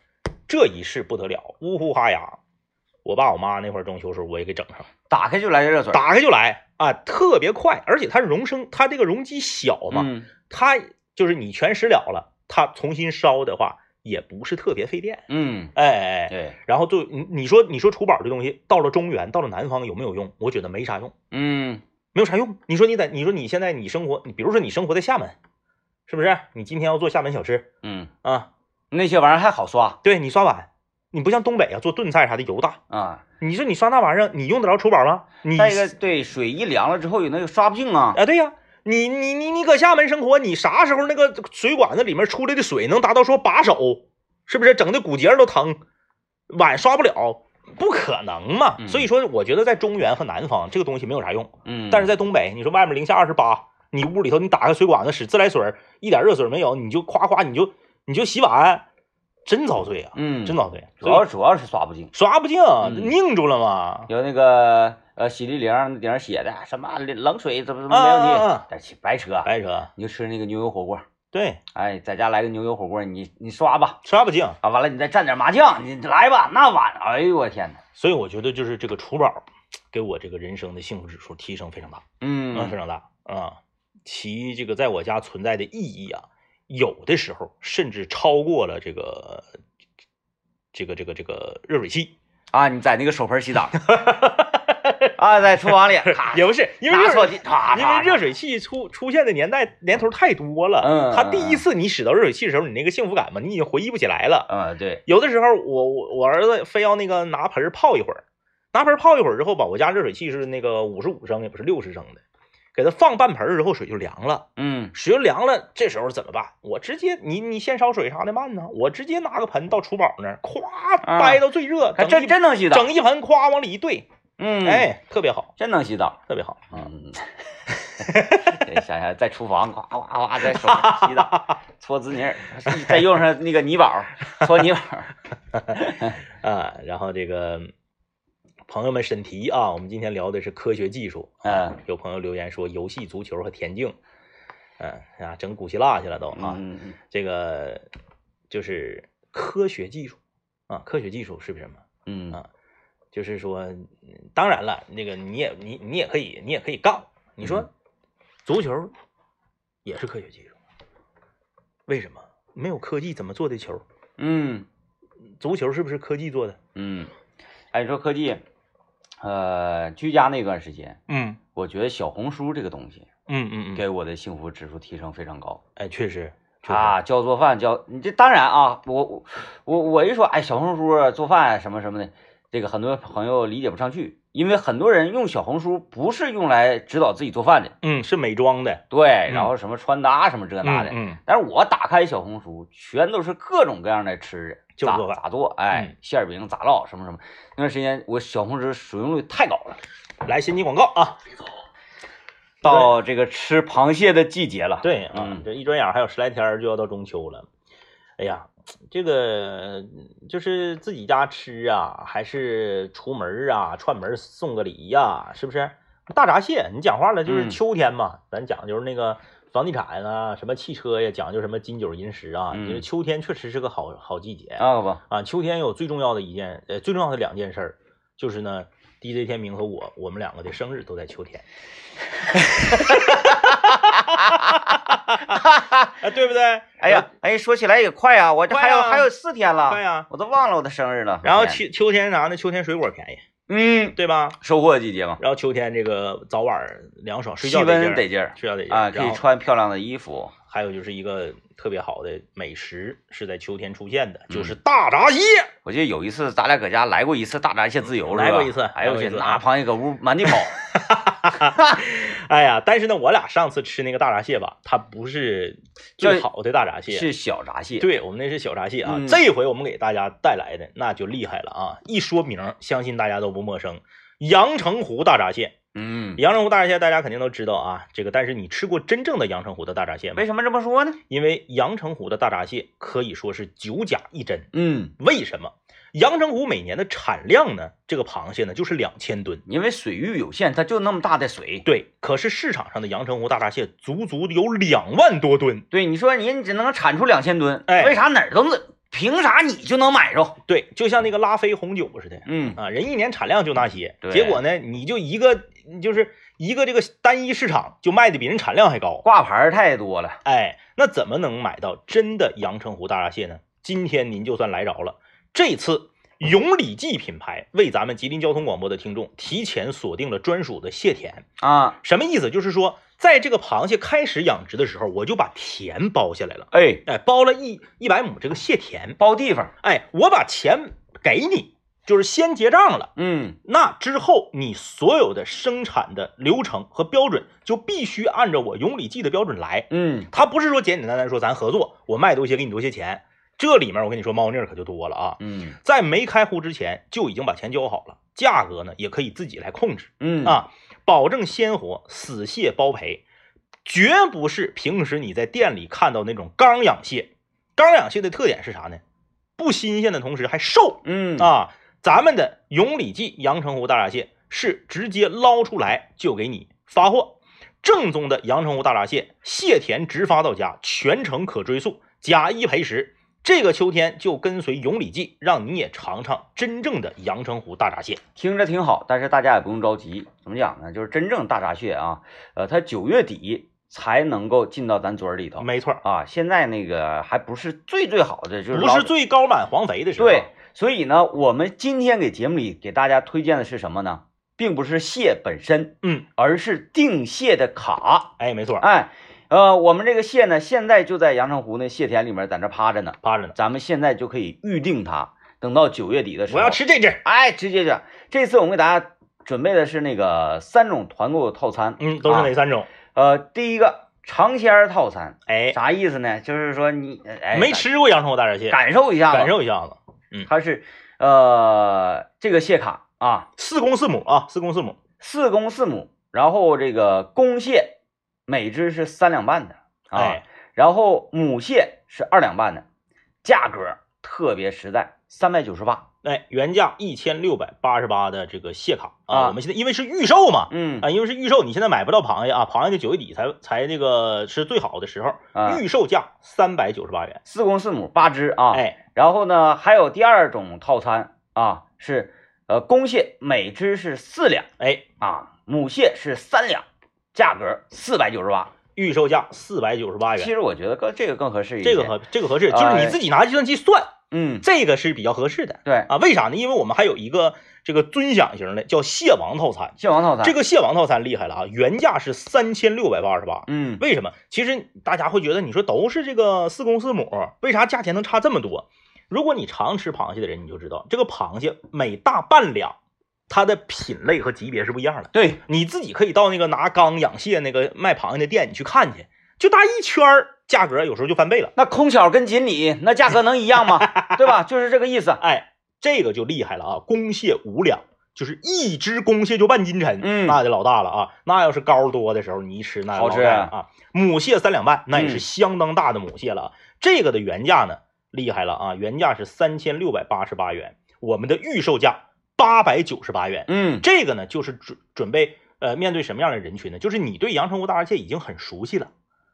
Speaker 2: 这一试不得了，呜呼哈呀！我爸我妈那会儿装修时候我也给整上，
Speaker 1: 打开就来热水，
Speaker 2: 打开就来啊，特别快，而且它容声，它这个容积小嘛，
Speaker 1: 嗯
Speaker 2: 它就是你全食了了，它重新烧的话也不是特别费电，
Speaker 1: 嗯，
Speaker 2: 哎哎哎。
Speaker 1: 对，
Speaker 2: 然后就你你说你说厨宝这东西到了中原到了南方有没有用？我觉得没啥用，
Speaker 1: 嗯
Speaker 2: 没有啥用。你说你在你说你现在你生活，你比如说你生活在厦门，是不是？你今天要做厦门小吃
Speaker 1: 嗯，
Speaker 2: 啊，
Speaker 1: 那些玩意儿还好刷
Speaker 2: 对你刷碗，你不像东北啊做炖菜啥的油大。
Speaker 1: 啊。
Speaker 2: 你说你刷那玩意儿，你用得着厨宝吗？你
Speaker 1: 再一个，对水一凉了之后有那个刷不净啊。
Speaker 2: 啊，对呀、你你你你搁厦门生活，你啥时候那个水管子里面出来的水能达到说把手，是不是？整的骨节都疼，碗刷不了，不可能嘛。
Speaker 1: 嗯
Speaker 2: 所以说，我觉得在中原和南方这个东西没有啥用，
Speaker 1: 嗯，
Speaker 2: 但是在东北，你说外面零下二十八，你屋里头你打开水管子使自来水，一点热水没有，你就夸夸你就你就洗碗，真遭罪啊，
Speaker 1: 嗯，
Speaker 2: 真遭罪。
Speaker 1: 主要主要是刷不净。
Speaker 2: 刷不净，
Speaker 1: 嗯
Speaker 2: 拧住了嘛。
Speaker 1: 有那个呃洗涤灵顶上写的什么冷水怎么怎么没问题
Speaker 2: 啊啊啊，
Speaker 1: 但是白扯，
Speaker 2: 白扯，
Speaker 1: 你就吃那个牛油火锅，
Speaker 2: 对，
Speaker 1: 哎，在家来个牛油火锅，你你刷吧，
Speaker 2: 刷不净。
Speaker 1: 啊，完了你再蘸点麻酱，你来吧，那碗，哎呦我天呐，
Speaker 2: 所以我觉得就是这个厨宝给我这个人生的幸福指数提升非常大，嗯，非
Speaker 1: 嗯
Speaker 2: 常大啊。其这个在我家存在的意义啊，有的时候甚至超过了这个这个这个这个热水器，
Speaker 1: 啊，你在那个手盆洗澡 啊，在厨房里，
Speaker 2: 也不是因为热水。
Speaker 1: 拿错地，咔
Speaker 2: 因为热水器出出现的年代年头太多了，
Speaker 1: 嗯
Speaker 2: 他第一次你使到热水器的时候，你那个幸福感嘛，你已经回忆不起来了。
Speaker 1: 嗯对，
Speaker 2: 有的时候我我我儿子非要那个拿盆泡一会儿，拿盆泡一会儿之后吧，我家热水器是那个五十五升，也不是六十升的，给它放半盆儿之后水就凉了，
Speaker 1: 嗯
Speaker 2: 水就凉了，这时候怎么办？我直接你你先烧水啥的慢呢，我直接拿个盆到厨宝那儿，咵
Speaker 1: 啊
Speaker 2: 掰到最热，
Speaker 1: 还真
Speaker 2: 整一
Speaker 1: 真能洗澡，
Speaker 2: 整一盆，咵往里一兑，
Speaker 1: 嗯，，
Speaker 2: 哎，特别好，
Speaker 1: 真能洗澡，
Speaker 2: 特别好。
Speaker 1: 嗯，对 想想在厨房哗哗哗在手上洗澡，搓滋泥儿，再用上那个泥宝搓泥宝，
Speaker 2: 啊，然后这个朋友们审题啊，我们今天聊的是科学技术。
Speaker 1: 嗯
Speaker 2: 有朋友留言说游戏、足球和田径，嗯啊，整古希腊去了都啊。
Speaker 1: 嗯嗯
Speaker 2: 这个就是科学技术啊，科学技术是什么？
Speaker 1: 嗯
Speaker 2: 啊就是说，嗯当然了，那个你也你你也可以你也可以杠，你
Speaker 1: 嗯
Speaker 2: 说足球也是科学技术，为什么？没有科技怎么做的球？
Speaker 1: 嗯
Speaker 2: 足球是不是科技做的？
Speaker 1: 嗯，哎，你说科技，呃，居家那段时间，
Speaker 2: 嗯
Speaker 1: 我觉得小红书这个东西
Speaker 2: 嗯嗯嗯，
Speaker 1: 给我的幸福指数提升非常高。
Speaker 2: 哎，确实，
Speaker 1: 啊，教做饭教你这当然啊，我我我我一说哎小红书啊做饭啊什么什么的，这个很多朋友理解不上去，因为很多人用小红书不是用来指导自己做饭的，
Speaker 2: 嗯，是美妆的，
Speaker 1: 对，
Speaker 2: 嗯
Speaker 1: 然后什么穿搭什么这那的。
Speaker 2: 嗯，嗯
Speaker 1: 但是我打开小红书，全都是各种各样的吃的，咋
Speaker 2: 就是做饭
Speaker 1: 咋做，哎，
Speaker 2: 嗯
Speaker 1: 馅儿饼咋烙，什么什么。那段时间我小红书使用率太高了。
Speaker 2: 来先进广告啊。
Speaker 1: 到这个吃螃蟹的季节了，
Speaker 2: 对啊
Speaker 1: 嗯，
Speaker 2: 这一转眼还有十来天就要到中秋了。哎呀，这个就是自己家吃啊，还是出门啊，串门送个礼呀、是不是？大闸蟹，你讲话了，就是
Speaker 1: 嗯
Speaker 2: 秋天嘛，咱讲究那个房地产啊，什么汽车呀，讲究什么金九银十啊。
Speaker 1: 嗯
Speaker 2: 就是秋天确实是个好好季节
Speaker 1: 啊。
Speaker 2: 秋天有最重要的一件，呃，最重要的两件事儿，就是呢，DJ 天明和我，我们两个的生日都在秋天。啊，对不对？
Speaker 1: 哎呀，哎，说起来也快啊，我这还有、
Speaker 2: 啊
Speaker 1: 还有四天了，
Speaker 2: 快呀！
Speaker 1: 我都忘了我的生日了。
Speaker 2: 然后秋秋天啥呢？秋天水果便宜，
Speaker 1: 嗯，
Speaker 2: 对吧？
Speaker 1: 收获季节嘛，
Speaker 2: 然后秋天这个早晚凉爽，睡
Speaker 1: 气
Speaker 2: 觉得劲儿，
Speaker 1: 温得劲儿
Speaker 2: 睡觉得劲儿
Speaker 1: 啊，可以穿漂亮的衣服。
Speaker 2: 还有就是一个特别好的美食是在秋天出现的，
Speaker 1: 嗯
Speaker 2: 就是大闸蟹。
Speaker 1: 我记得有一次咱俩搁家来过一次大闸蟹自由，
Speaker 2: 来过一次
Speaker 1: 哎呦我去，那螃蟹搁屋满地跑。
Speaker 2: 哎呀，但是呢，我俩上次吃那个大闸蟹吧，它不是最好的大闸蟹，
Speaker 1: 是小闸蟹，
Speaker 2: 对我们那是小闸蟹啊。
Speaker 1: 嗯
Speaker 2: 这回我们给大家带来的那就厉害了啊！一说名，相信大家都不陌生，阳澄湖大闸蟹。
Speaker 1: 嗯，
Speaker 2: 阳澄湖大闸蟹大家肯定都知道啊，这个但是你吃过真正的阳澄湖的大闸蟹吗
Speaker 1: 为？什么这么说呢？
Speaker 2: 因为阳澄湖的大闸蟹可以说是九假一真。
Speaker 1: 嗯，
Speaker 2: 为什么？阳澄湖每年的产量呢？这个螃蟹呢就是两千吨。
Speaker 1: 因为水域有限，它就那么大的水。
Speaker 2: 对，可是市场上的阳澄湖大闸蟹足足有两万多吨。
Speaker 1: 对，你说你你只能产出两千吨，
Speaker 2: 哎
Speaker 1: 为啥哪儿都能？凭啥你就能买着？
Speaker 2: 对，就像那个拉菲红酒似的
Speaker 1: 嗯，
Speaker 2: 啊，人一年产量就那些，
Speaker 1: 对
Speaker 2: 结果呢，你就一个就是一个这个单一市场就卖的比人产量还高。
Speaker 1: 挂牌儿太多了。
Speaker 2: 哎，那怎么能买到真的阳澄湖大闸蟹呢？今天您就算来着了，这次永礼记品牌为咱们吉林交通广播的听众提前锁定了专属的蟹田。
Speaker 1: 啊，
Speaker 2: 什么意思？就是说，在这个螃蟹开始养殖的时候，我就把田包下来了，
Speaker 1: 哎，
Speaker 2: 哎，包了一一百亩这个蟹田，
Speaker 1: 包地方，
Speaker 2: 哎，我把钱给你，就是先结账了。
Speaker 1: 嗯，
Speaker 2: 那之后，你所有的生产的流程和标准就必须按照我永礼记的标准来。
Speaker 1: 嗯，
Speaker 2: 他不是说简简单单说咱合作，我卖多些给你多些钱。这里面我跟你说猫腻可就多了啊！
Speaker 1: 嗯，
Speaker 2: 在没开户之前就已经把钱交好了，价格呢也可以自己来控制
Speaker 1: 嗯，
Speaker 2: 啊，保证鲜活，死蟹包赔，绝不是平时你在店里看到那种缸养蟹。缸养蟹的特点是啥呢？不新鲜的同时还瘦，
Speaker 1: 嗯，
Speaker 2: 啊，咱们的永礼记阳澄湖大闸蟹是直接捞出来就给你发货，正宗的阳澄湖大闸蟹，蟹田直发到家，全程可追溯，假一赔十。这个秋天就跟随永礼记，让你也尝尝真正的阳澄湖大闸蟹。
Speaker 1: 听着挺好，但是大家也不用着急。怎么讲呢？就是真正大闸蟹啊，呃，它九月底才能够进到咱嘴儿里头
Speaker 2: 没错儿，
Speaker 1: 啊。现在那个还不是最最好的，就是
Speaker 2: 不是最高满黄肥的时候。
Speaker 1: 对，所以呢，我们今天给节目里给大家推荐的是什么呢？并不是蟹本身，
Speaker 2: 嗯，
Speaker 1: 而是定蟹的卡。
Speaker 2: 哎，没错儿，
Speaker 1: 哎，呃，我们这个蟹呢，现在就在阳澄湖那蟹田里面，在那趴着呢。
Speaker 2: 趴着呢。
Speaker 1: 咱们现在就可以预定它，等到九月底的时候，
Speaker 2: 我要吃这只。
Speaker 1: 哎，直接讲这次我们给大家准备的是那个三种团购套餐，
Speaker 2: 嗯，都是哪三种？
Speaker 1: 呃，第一个尝鲜儿套餐，
Speaker 2: 哎，
Speaker 1: 啥意思呢？就是说你哎
Speaker 2: 没吃过阳澄湖大闸蟹，
Speaker 1: 感受一下子，
Speaker 2: 感受一下子。
Speaker 1: 嗯它是呃这个蟹卡啊，
Speaker 2: 四公四母啊，四公四母。
Speaker 1: 四公四母，然后这个公蟹每只是三两半的啊，
Speaker 2: 哎，
Speaker 1: 然后母蟹是二两半的，价格特别实在，三百九十八，
Speaker 2: 哎，原价一千六百八十八的这个蟹卡
Speaker 1: 啊
Speaker 2: 啊，我们现在因为是预售嘛，
Speaker 1: 嗯
Speaker 2: 啊，因为是预售，你现在买不到螃蟹啊，螃蟹的九月底才才那个是最好的时候，
Speaker 1: 啊，
Speaker 2: 预售价三百九十八元。
Speaker 1: 四公四母八只啊，
Speaker 2: 哎，
Speaker 1: 然后呢还有第二种套餐啊，是呃公蟹每只是四两
Speaker 2: 哎，
Speaker 1: 啊，母蟹是三两，价格四百九十八。
Speaker 2: 预售价四百九十八元，
Speaker 1: 其实我觉得更这个更合适一点，
Speaker 2: 这个合这个合适，就是你自己拿计算器算，
Speaker 1: 嗯
Speaker 2: 这个是比较合适的
Speaker 1: 对，
Speaker 2: 啊。为啥呢？因为我们还有一个这个尊享型的叫蟹王套餐，
Speaker 1: 蟹王套餐
Speaker 2: 这个蟹王套餐厉害了啊，原价是三千六百八十八，
Speaker 1: 嗯
Speaker 2: 为什么？其实大家会觉得，你说都是这个四公四母，为啥价钱能差这么多？如果你常吃螃蟹的人，你就知道，这个螃蟹每大半两它的品类和级别是不一样的。
Speaker 1: 对，
Speaker 2: 你自己可以到那个拿缸养蟹那个卖螃蟹的店，你去看去，就大一圈儿，价格有时候就翻倍了。
Speaker 1: 那空巧跟锦鲤那价格能一样吗？对吧？就是这个意思。
Speaker 2: 哎，这个就厉害了啊！公蟹五两，就是一只公蟹就半斤沉，
Speaker 1: 嗯
Speaker 2: 那就老大了啊！那要是膏多的时候，你一吃那
Speaker 1: 好吃
Speaker 2: 啊！母蟹三两半，那也是
Speaker 1: 嗯
Speaker 2: 相当大的母蟹了啊！这个的原价呢，厉害了啊！原价是三千六百八十八元，我们的预售价八百九十八元。
Speaker 1: 嗯，
Speaker 2: 这个呢，就是准准备呃面对什么样的人群呢？就是你对阳澄湖大闸蟹已经很熟悉了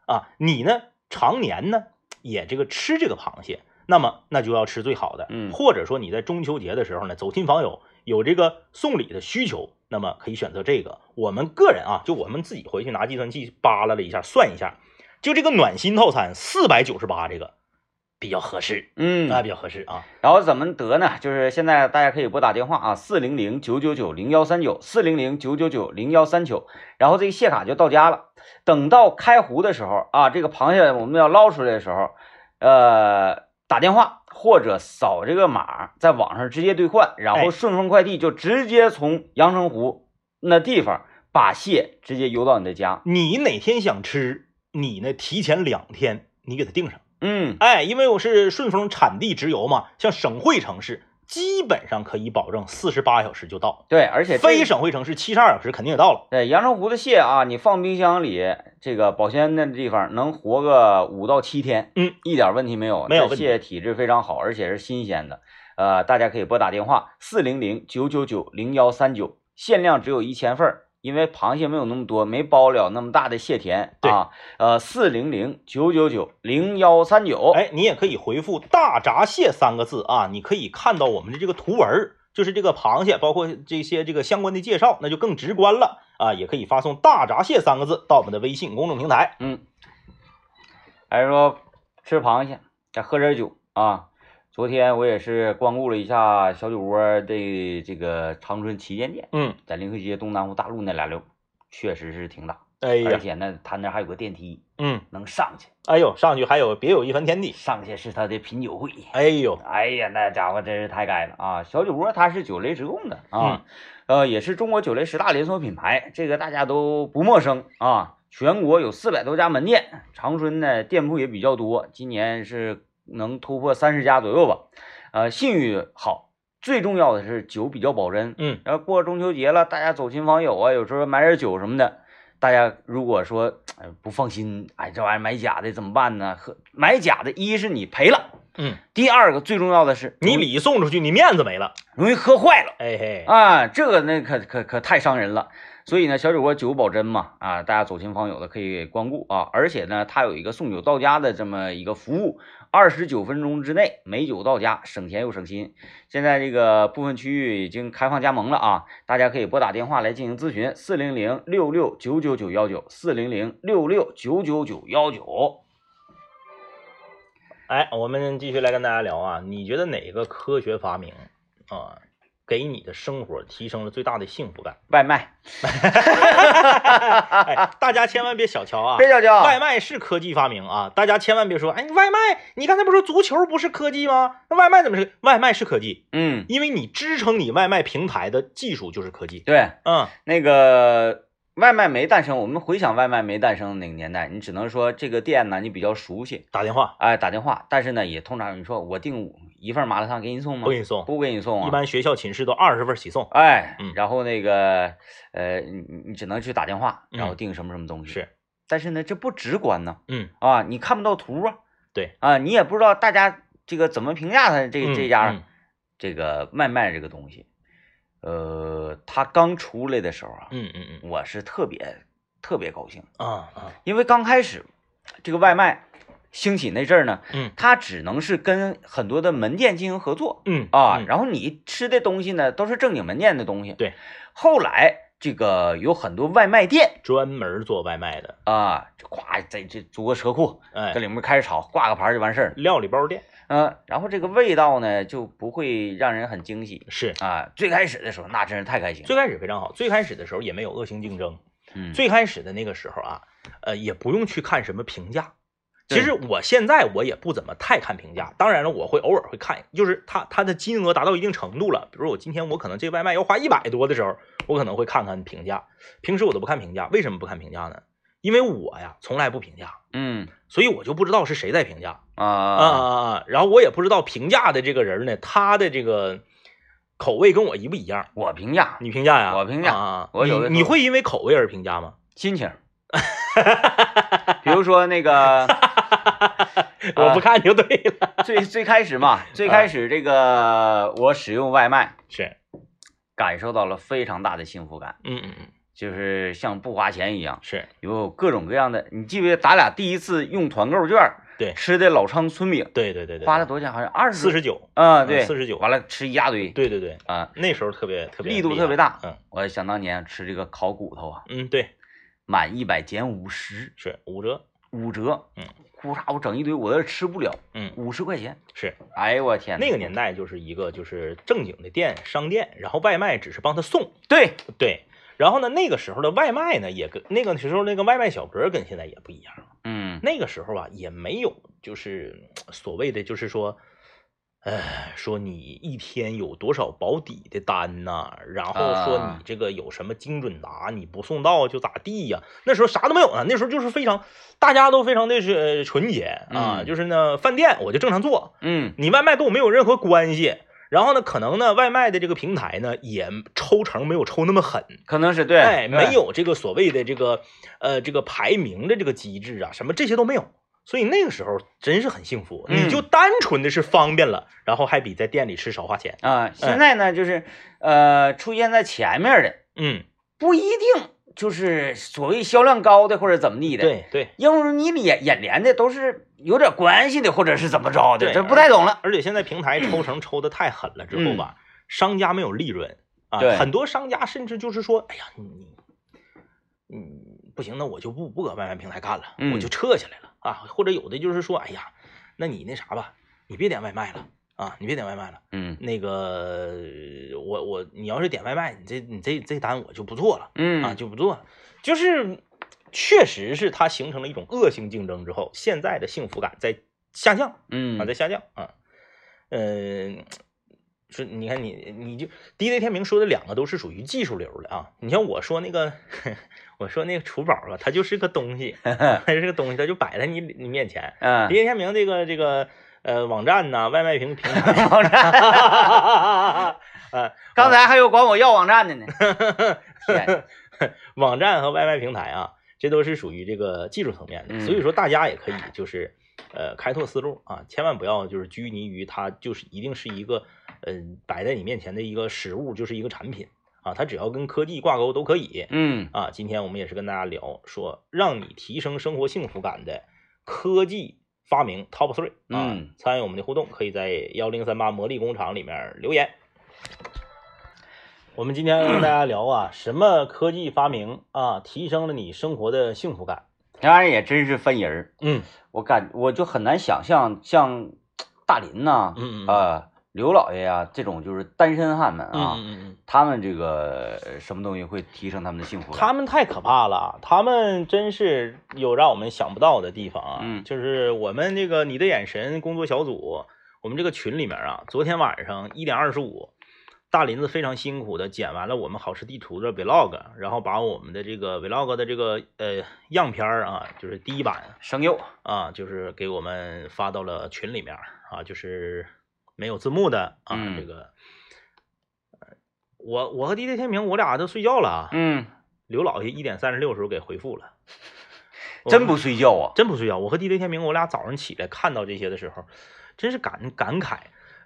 Speaker 2: 啊，你呢常年呢也这个吃这个螃蟹，那么那就要吃最好的，
Speaker 1: 嗯
Speaker 2: 或者说你在中秋节的时候呢，走亲访友有这个送礼的需求，那么可以选择这个。我们个人啊，就我们自己回去拿计算器扒拉了一下，算一下，就这个暖心套餐四百九十八这个比较合适，
Speaker 1: 嗯
Speaker 2: 啊比较合适啊，
Speaker 1: 然后怎么得呢？就是现在大家可以拨打电话啊，四零零九九九零幺三九，四零零九九九零幺三九，然后这个蟹卡就到家了。等到开湖的时候啊，这个螃蟹我们要捞出来的时候，呃，打电话或者扫这个码，在网上直接兑换，然
Speaker 2: 哎
Speaker 1: 后顺丰快递就直接从阳澄湖那地方把蟹直接邮到你的家。
Speaker 2: 你哪天想吃，你呢提前两天你给它订上。
Speaker 1: 嗯，
Speaker 2: 哎，因为我是顺丰产地直邮嘛，像省会城市基本上可以保证四十八小时就到，
Speaker 1: 对，而且
Speaker 2: 非省会城市七十二小时肯定也到了。
Speaker 1: 对，阳澄湖的蟹啊，你放冰箱里，这个保鲜的地方能活个五到七天，
Speaker 2: 嗯，
Speaker 1: 一点问题没有。
Speaker 2: 没有
Speaker 1: 蟹体质非常好，而且是新鲜的。呃，大家可以拨打电话四零零九九九零幺三九，限量只有一千份儿，因为螃蟹没有那么多，没包了那么大的蟹田啊。呃，四零零九九九零幺三九，
Speaker 2: 哎，你也可以回复“大闸蟹”三个字啊，你可以看到我们的这个图文，就是这个螃蟹，包括这些这个相关的介绍，那就更直观了啊。也可以发送“大闸蟹”三个字到我们的微信公众平台。
Speaker 1: 嗯，还是说吃螃蟹再喝点酒啊。昨天我也是光顾了一下小酒窝的这个长春旗舰店，
Speaker 2: 嗯，
Speaker 1: 在临河街东南湖大路那俩楼，确实是挺大，
Speaker 2: 哎
Speaker 1: 而，且呢，他那还有个电梯
Speaker 2: 嗯，
Speaker 1: 能上去，
Speaker 2: 哎呦，上去还有别有一番天地。
Speaker 1: 上去是他的品酒会。
Speaker 2: 哎呦，
Speaker 1: 哎呀，那家伙真是太该了啊！小酒窝它是酒类直供的
Speaker 2: 嗯
Speaker 1: 啊，呃，也是中国酒类十大连锁品牌，这个大家都不陌生啊。全国有四百多家门店，长春呢店铺也比较多，今年是能突破三十家左右吧。呃，信誉好，最重要的是酒比较保真。
Speaker 2: 嗯，
Speaker 1: 然后过中秋节了，大家走亲访友啊，有时候买点酒什么的，大家如果说哎不放心，哎这玩意儿买假的怎么办呢？喝买假的，一是你赔了。
Speaker 2: 嗯，
Speaker 1: 第二个最重要的是，
Speaker 2: 你礼送出去，你面子没了。
Speaker 1: 容易喝坏了
Speaker 2: 哎嘿，
Speaker 1: 啊，这个那可可可太伤人了。所以呢，小酒窝酒保真嘛，啊，大家走亲访友的可以光顾啊。而且呢，它有一个送酒到家的这么一个服务，二十九分钟之内美酒到家，省钱又省心。现在这个部分区域已经开放加盟了啊，大家可以拨打电话来进行咨询，四零零六六九九九幺九，四零零六六九九九幺九。
Speaker 2: 哎，我们继续来跟大家聊啊，你觉得哪个科学发明啊，给你的生活提升了最大的幸福感？
Speaker 1: 外卖，
Speaker 2: 哎，大家千万别小瞧啊，
Speaker 1: 别小瞧，
Speaker 2: 外卖是科技发明啊，大家千万别说，哎，外卖，你刚才不是说足球不是科技吗？那外卖怎么是？外卖是科技，
Speaker 1: 嗯，
Speaker 2: 因为你支撑你外卖平台的技术就是科技。
Speaker 1: 对。
Speaker 2: 嗯，
Speaker 1: 那个外卖没诞生，我们回想外卖没诞生的那个年代，你只能说这个店呢你比较熟悉，
Speaker 2: 打电话。
Speaker 1: 哎，打电话，但是呢也通常你说我订一份麻辣烫给你送吗？
Speaker 2: 不？给你送，
Speaker 1: 不给你送啊，
Speaker 2: 一般学校寝室都二十份起送。
Speaker 1: 哎，
Speaker 2: 嗯。
Speaker 1: 然后那个呃你你你只能去打电话，然后
Speaker 2: 嗯
Speaker 1: 订什么什么东西，
Speaker 2: 是，
Speaker 1: 但是呢这不直观呢，
Speaker 2: 嗯，
Speaker 1: 啊，你看不到图啊，
Speaker 2: 对，
Speaker 1: 啊，你也不知道大家这个怎么评价他这
Speaker 2: 嗯
Speaker 1: 这家
Speaker 2: 嗯。
Speaker 1: 这个外卖这个东西，呃，它刚出来的时候啊，
Speaker 2: 嗯嗯嗯
Speaker 1: 我是特别特别高兴。
Speaker 2: 啊啊，
Speaker 1: 因为刚开始这个外卖兴起那阵儿呢，
Speaker 2: 嗯
Speaker 1: 它只能是跟很多的门店进行合作
Speaker 2: 嗯
Speaker 1: 啊，
Speaker 2: 嗯
Speaker 1: 然后你吃的东西呢都是正经门店的东西。
Speaker 2: 对，
Speaker 1: 后来这个有很多外卖店
Speaker 2: 专门做外卖的，
Speaker 1: 啊，就咵在这租个车库，
Speaker 2: 哎
Speaker 1: 搁，里面开始炒，挂个牌就完事儿。
Speaker 2: 料理包店
Speaker 1: 嗯、然后这个味道呢就不会让人很惊喜
Speaker 2: 是
Speaker 1: 啊。最开始的时候那真是太开心了。
Speaker 2: 最开始非常好，最开始的时候也没有恶性竞争，
Speaker 1: 嗯，
Speaker 2: 最开始的那个时候啊，呃，也不用去看什么评价，其实我现在我也不怎么太看评价，当然了，我会偶尔会看，就是它它的金额达到一定程度了，比如我今天我可能这外卖要花一百多的时候，我可能会看看评价。平时我都不看评价，为什么不看评价呢？因为我呀从来不评价，
Speaker 1: 嗯
Speaker 2: 所以我就不知道是谁在评价
Speaker 1: 啊
Speaker 2: 啊啊啊！然后我也不知道评价的这个人呢，他的这个口味跟我一不一样。
Speaker 1: 我评价
Speaker 2: 你评价呀？
Speaker 1: 我评价
Speaker 2: 啊你你会因为口味而评价吗？
Speaker 1: 心情，比如说那个
Speaker 2: 我不看就对了。
Speaker 1: 最最开始嘛，最开始这个我使用外卖，
Speaker 2: 是，
Speaker 1: 感受到了非常大的幸福感，
Speaker 2: 嗯嗯嗯，
Speaker 1: 就是像不花钱一样，
Speaker 2: 是。
Speaker 1: 有各种各样的。你记不记得咱俩第一次用团购券儿
Speaker 2: 对
Speaker 1: 吃的老昌村饼，
Speaker 2: 对对对对，
Speaker 1: 花了多少钱？好像二十
Speaker 2: 四十九，
Speaker 1: 啊，对，
Speaker 2: 四十九，
Speaker 1: 完了吃一大堆
Speaker 2: 对对对，
Speaker 1: 啊，
Speaker 2: 那时候特别特别
Speaker 1: 力度特别大。
Speaker 2: 嗯。
Speaker 1: 我想当年吃这个烤骨头啊，
Speaker 2: 嗯，对，
Speaker 1: 满一百减五十，
Speaker 2: 是五折，
Speaker 1: 五折，
Speaker 2: 嗯，
Speaker 1: 哭啥我整一堆，我这吃不了，
Speaker 2: 嗯，
Speaker 1: 五十块钱，
Speaker 2: 是。
Speaker 1: 哎呦我天，
Speaker 2: 那个年代就是一个就是正经的店商店，然后外卖只是帮他送，
Speaker 1: 对，
Speaker 2: 对，然后呢那个时候的外卖呢也跟那个时候那个外卖小哥跟现在也不一样，
Speaker 1: 嗯
Speaker 2: 那个时候啊也没有就是所谓的就是说。哎，说你一天有多少保底的单呐、然后说
Speaker 1: 啊
Speaker 2: 你这个有什么精准达，你不送到就咋地呀？那时候啥都没有呢，那时候就是非常，大家都非常的是呃纯洁啊，
Speaker 1: 嗯
Speaker 2: 就是呢饭店我就正常做，
Speaker 1: 嗯
Speaker 2: 你外卖跟我没有任何关系。然后呢，可能呢，外卖的这个平台呢，也抽成没有抽那么狠，
Speaker 1: 可能是对，
Speaker 2: 哎，
Speaker 1: 对。
Speaker 2: 没有这个所谓的这个呃这个排名的这个机制啊，什么这些都没有。所以那个时候真是很幸福，
Speaker 1: 嗯。
Speaker 2: 你就单纯的是方便了，然后还比在店里吃少花钱。
Speaker 1: 啊，现在呢就是呃出现在前面的
Speaker 2: 嗯，
Speaker 1: 不一定就是所谓销量高的或者怎么地的，，
Speaker 2: 对对，
Speaker 1: 因为你眼眼帘的都是有点关系的或者是怎么着的，这不太懂了。
Speaker 2: 而且现在平台抽成抽的太狠了之后吧，商家没有利润啊，很多商家甚至就是说，哎呀，你你你不行，那我就不不搁外卖平台干了，
Speaker 1: 嗯
Speaker 2: 我就撤下来了啊，或者有的就是说，哎呀，那你那啥吧，你别点外卖了啊，你别点外卖了，
Speaker 1: 嗯
Speaker 2: 那个我我你要是点外卖，你这你这这单我就不做了。嗯啊，
Speaker 1: 嗯
Speaker 2: 就不做了。就是确实是它形成了一种恶性竞争之后，现在的幸福感在下降嗯啊，
Speaker 1: 嗯
Speaker 2: 在下降啊。嗯、说你看你你就第一雷天明说的两个都是属于技术流的啊。你像我说那个，我说那个厨宝吧，它就是个东西，它是个东西，它就摆在你你面前。
Speaker 1: 嗯
Speaker 2: 第一天明这个这个呃网站呐、外卖平平台，
Speaker 1: 网站，
Speaker 2: 呃，
Speaker 1: 刚才还有管我要网站的呢。天，
Speaker 2: 网站和外卖平台啊，这都是属于这个技术层面的，
Speaker 1: 嗯
Speaker 2: 所以说大家也可以就是呃开拓思路啊，千万不要就是拘泥于它就是一定是一个嗯、摆在你面前的一个实物，就是一个产品啊，它只要跟科技挂钩都可以
Speaker 1: 嗯
Speaker 2: 啊。今天我们也是跟大家聊说，让你提升生活幸福感的科技发明 Top Three 啊，
Speaker 1: 嗯。
Speaker 2: 参与我们的互动，可以在幺零三八魔力工厂里面留言。我们今天跟大家聊啊，什么科技发明啊，提升了你生活的幸福感？
Speaker 1: 这玩意儿也真是分人儿，
Speaker 2: 嗯。
Speaker 1: 我感我就很难想象像大林呐、
Speaker 2: 嗯嗯
Speaker 1: 呃刘老爷呀、这种就是单身汉们啊，
Speaker 2: 嗯嗯，
Speaker 1: 他们这个呃什么东西会提升他们的幸福？
Speaker 2: 他们太可怕了，啊他们真是有让我们想不到的地方啊。
Speaker 1: 嗯
Speaker 2: 就是我们这个你的眼神工作小组，我们这个群里面啊，昨天晚上一点二十五。大林子非常辛苦的剪完了我们好吃地图的 vlog，然后把我们的这个 vlog 的这个呃样片儿啊，就是第一版
Speaker 1: 声优，
Speaker 2: 啊，就是给我们发到了群里面啊，就是没有字幕的啊，
Speaker 1: 嗯
Speaker 2: 这个，呃我我和 DJ 天明我俩都睡觉了啊，
Speaker 1: 嗯，
Speaker 2: 刘老爷一点三十六的时候给回复了，
Speaker 1: 真不睡觉啊？
Speaker 2: 真不睡觉。我和 DJ 天明我俩早上起来看到这些的时候，真是感感慨。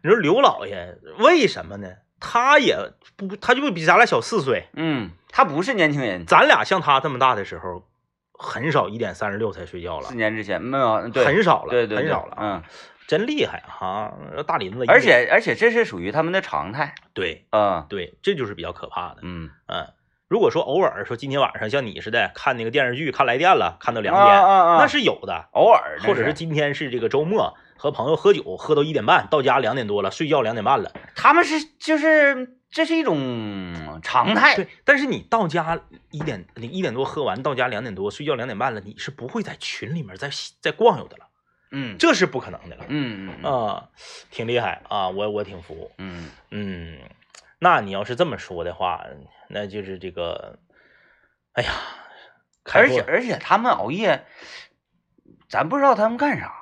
Speaker 2: 你说刘老爷为什么呢？他也不，他就比咱俩小四岁，
Speaker 1: 嗯，他不是年轻人，
Speaker 2: 咱俩像他这么大的时候，很少一点三十六才睡觉了
Speaker 1: 四，年之前没有，对，
Speaker 2: 很少了，
Speaker 1: 对对对
Speaker 2: 很少了啊。
Speaker 1: 嗯，
Speaker 2: 真厉害哈！大林子，
Speaker 1: 而且而且这是属于他们的常态，
Speaker 2: 对
Speaker 1: 嗯
Speaker 2: 对，这就是比较可怕的。
Speaker 1: 嗯，
Speaker 2: 嗯，如果说偶尔说今天晚上像你似的看那个电视剧看来电了，看到两
Speaker 1: 啊
Speaker 2: 点，
Speaker 1: 啊啊，
Speaker 2: 那是有的。
Speaker 1: 偶尔，
Speaker 2: 或者是今天是这个周末，和朋友喝酒喝到一点半，到家两点多了，睡觉两点半了。
Speaker 1: 他们是就是这是一种常态，
Speaker 2: 对，但是你到家一点，你一点多喝完，到家两点多，睡觉两点半了，你是不会在群里面再再逛悠的了。
Speaker 1: 嗯
Speaker 2: 这是不可能的了
Speaker 1: 嗯嗯
Speaker 2: 啊，挺厉害啊，我我挺服。
Speaker 1: 嗯
Speaker 2: 嗯，那你要是这么说的话，那就是这个，哎呀，
Speaker 1: 而且而且他们熬夜，咱不知道他们干啥，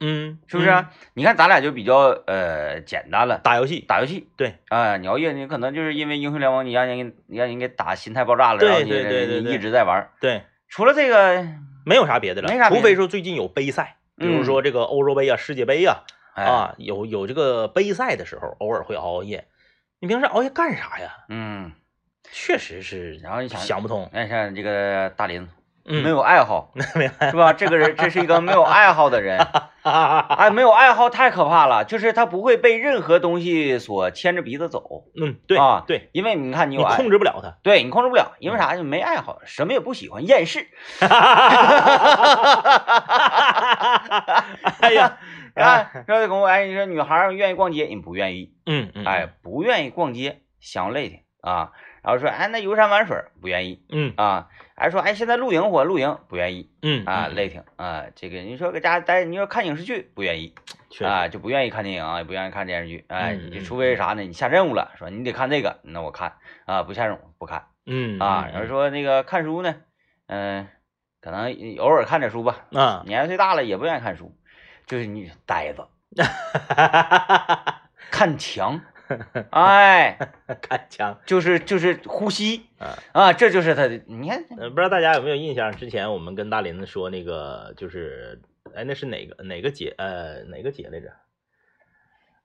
Speaker 2: 嗯，
Speaker 1: 是不是？
Speaker 2: 嗯
Speaker 1: 你看咱俩就比较呃简单了，
Speaker 2: 打游戏？
Speaker 1: 打游戏。
Speaker 2: 对
Speaker 1: 啊、你熬夜，你可能就是因为英雄联盟，你让人给你让人给打心态爆炸了，
Speaker 2: 对
Speaker 1: 然后你
Speaker 2: 对对对对
Speaker 1: 你一直在玩。
Speaker 2: 对，
Speaker 1: 除了这个，
Speaker 2: 没有啥别的了，除非说最近有杯赛，比如
Speaker 1: 嗯
Speaker 2: 说这个欧洲杯啊、世界杯啊，
Speaker 1: 哎，
Speaker 2: 啊，有有这个杯赛的时候，偶尔会熬熬夜。你平时熬夜干啥呀？
Speaker 1: 嗯，
Speaker 2: 确实是，
Speaker 1: 然后你想
Speaker 2: 想不通。
Speaker 1: 你，像这个大林，
Speaker 2: 嗯，
Speaker 1: 没有爱好，
Speaker 2: 没有，
Speaker 1: 是吧？这个人，这是一个没有爱好的人。哎，没有爱好太可怕了，就是他不会被任何东西所牵着鼻子走
Speaker 2: 嗯，对
Speaker 1: 啊
Speaker 2: 对，
Speaker 1: 因为你看你
Speaker 2: 你
Speaker 1: 有爱，
Speaker 2: 控制不了他。
Speaker 1: 对你控制不了，因为啥？就没爱好，什么也不喜欢，厌世。
Speaker 2: 哎呀，
Speaker 1: 啊，说跟我哎，你说女孩儿愿意逛街，你不愿意，
Speaker 2: 嗯嗯，
Speaker 1: 哎，不愿意逛街，想累挺啊。然后说，哎，那游山玩水不愿意
Speaker 2: 嗯
Speaker 1: 啊。还说，哎，现在露营火，露营不愿意
Speaker 2: 嗯
Speaker 1: 啊，
Speaker 2: 嗯
Speaker 1: 累挺啊。这个你说搁家待，你说看影视剧不愿意啊，就不愿意看电影啊，也不愿意看电视剧。哎，你就除非啥呢？你下任务了，说你得看这个，那我看啊，不下任务不看
Speaker 2: 嗯
Speaker 1: 啊。然后说那个看书呢，嗯，可能偶尔看点书吧。
Speaker 2: 啊，
Speaker 1: 年岁大了也不愿意看书，就是你呆子。看墙，哎，
Speaker 2: 看枪。
Speaker 1: 就是就是呼吸
Speaker 2: 啊
Speaker 1: 啊，这就是他的。你看，
Speaker 2: 呃，不知道大家有没有印象？之前我们跟大林子说那个，就是，哎，那是哪个哪个节？呃，哪个节来着？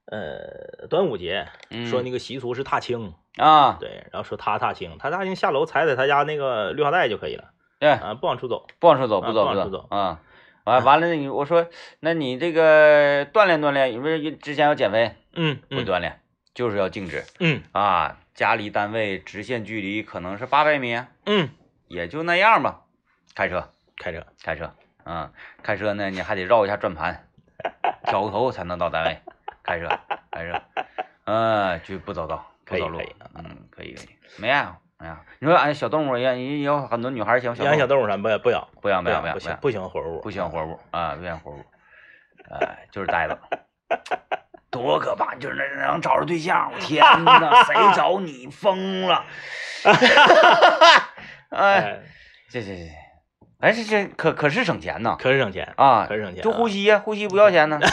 Speaker 2: 呃，端午节，
Speaker 1: 嗯
Speaker 2: 说那个习俗是踏青，
Speaker 1: 啊，
Speaker 2: 对，然后说他踏青，他踏青下楼踩踩他家那个绿化带就可以了，
Speaker 1: 对，
Speaker 2: 啊，不往出走。
Speaker 1: 不往出走，
Speaker 2: 啊
Speaker 1: 不走，
Speaker 2: 不往出走
Speaker 1: 走啊。完完了，你我说，那你这个锻炼锻炼，不是之前要减肥，
Speaker 2: 嗯
Speaker 1: 不
Speaker 2: 嗯
Speaker 1: 锻炼，就是要静止
Speaker 2: 嗯
Speaker 1: 啊。家离单位直线距离可能是八百米，
Speaker 2: 嗯，
Speaker 1: 也就那样吧。开车，
Speaker 2: 开车。
Speaker 1: 开车，嗯，开车呢，你还得绕一下转盘，挑个头才能到单位。开车，开车，嗯，就不走道，不走路
Speaker 2: 可以可以，
Speaker 1: 嗯，可以可以，没爱好，哎呀，你说俺，小动物也也有很多女孩喜欢小
Speaker 2: 养小
Speaker 1: 动物，
Speaker 2: 动物啥不不养，
Speaker 1: 不养不养不养
Speaker 2: 不行
Speaker 1: 养，
Speaker 2: 不喜欢活物，
Speaker 1: 不喜欢活物啊，不喜欢活物，哎，就是呆子。多可怕！就是那能找着对象，我天哪，谁找你疯了？哎，
Speaker 2: 哎，
Speaker 1: 这这这，哎，这这可可是省钱呢
Speaker 2: 可是省钱，
Speaker 1: 啊！
Speaker 2: 可是省钱啊，
Speaker 1: 就呼吸呀，呼吸不要钱呢。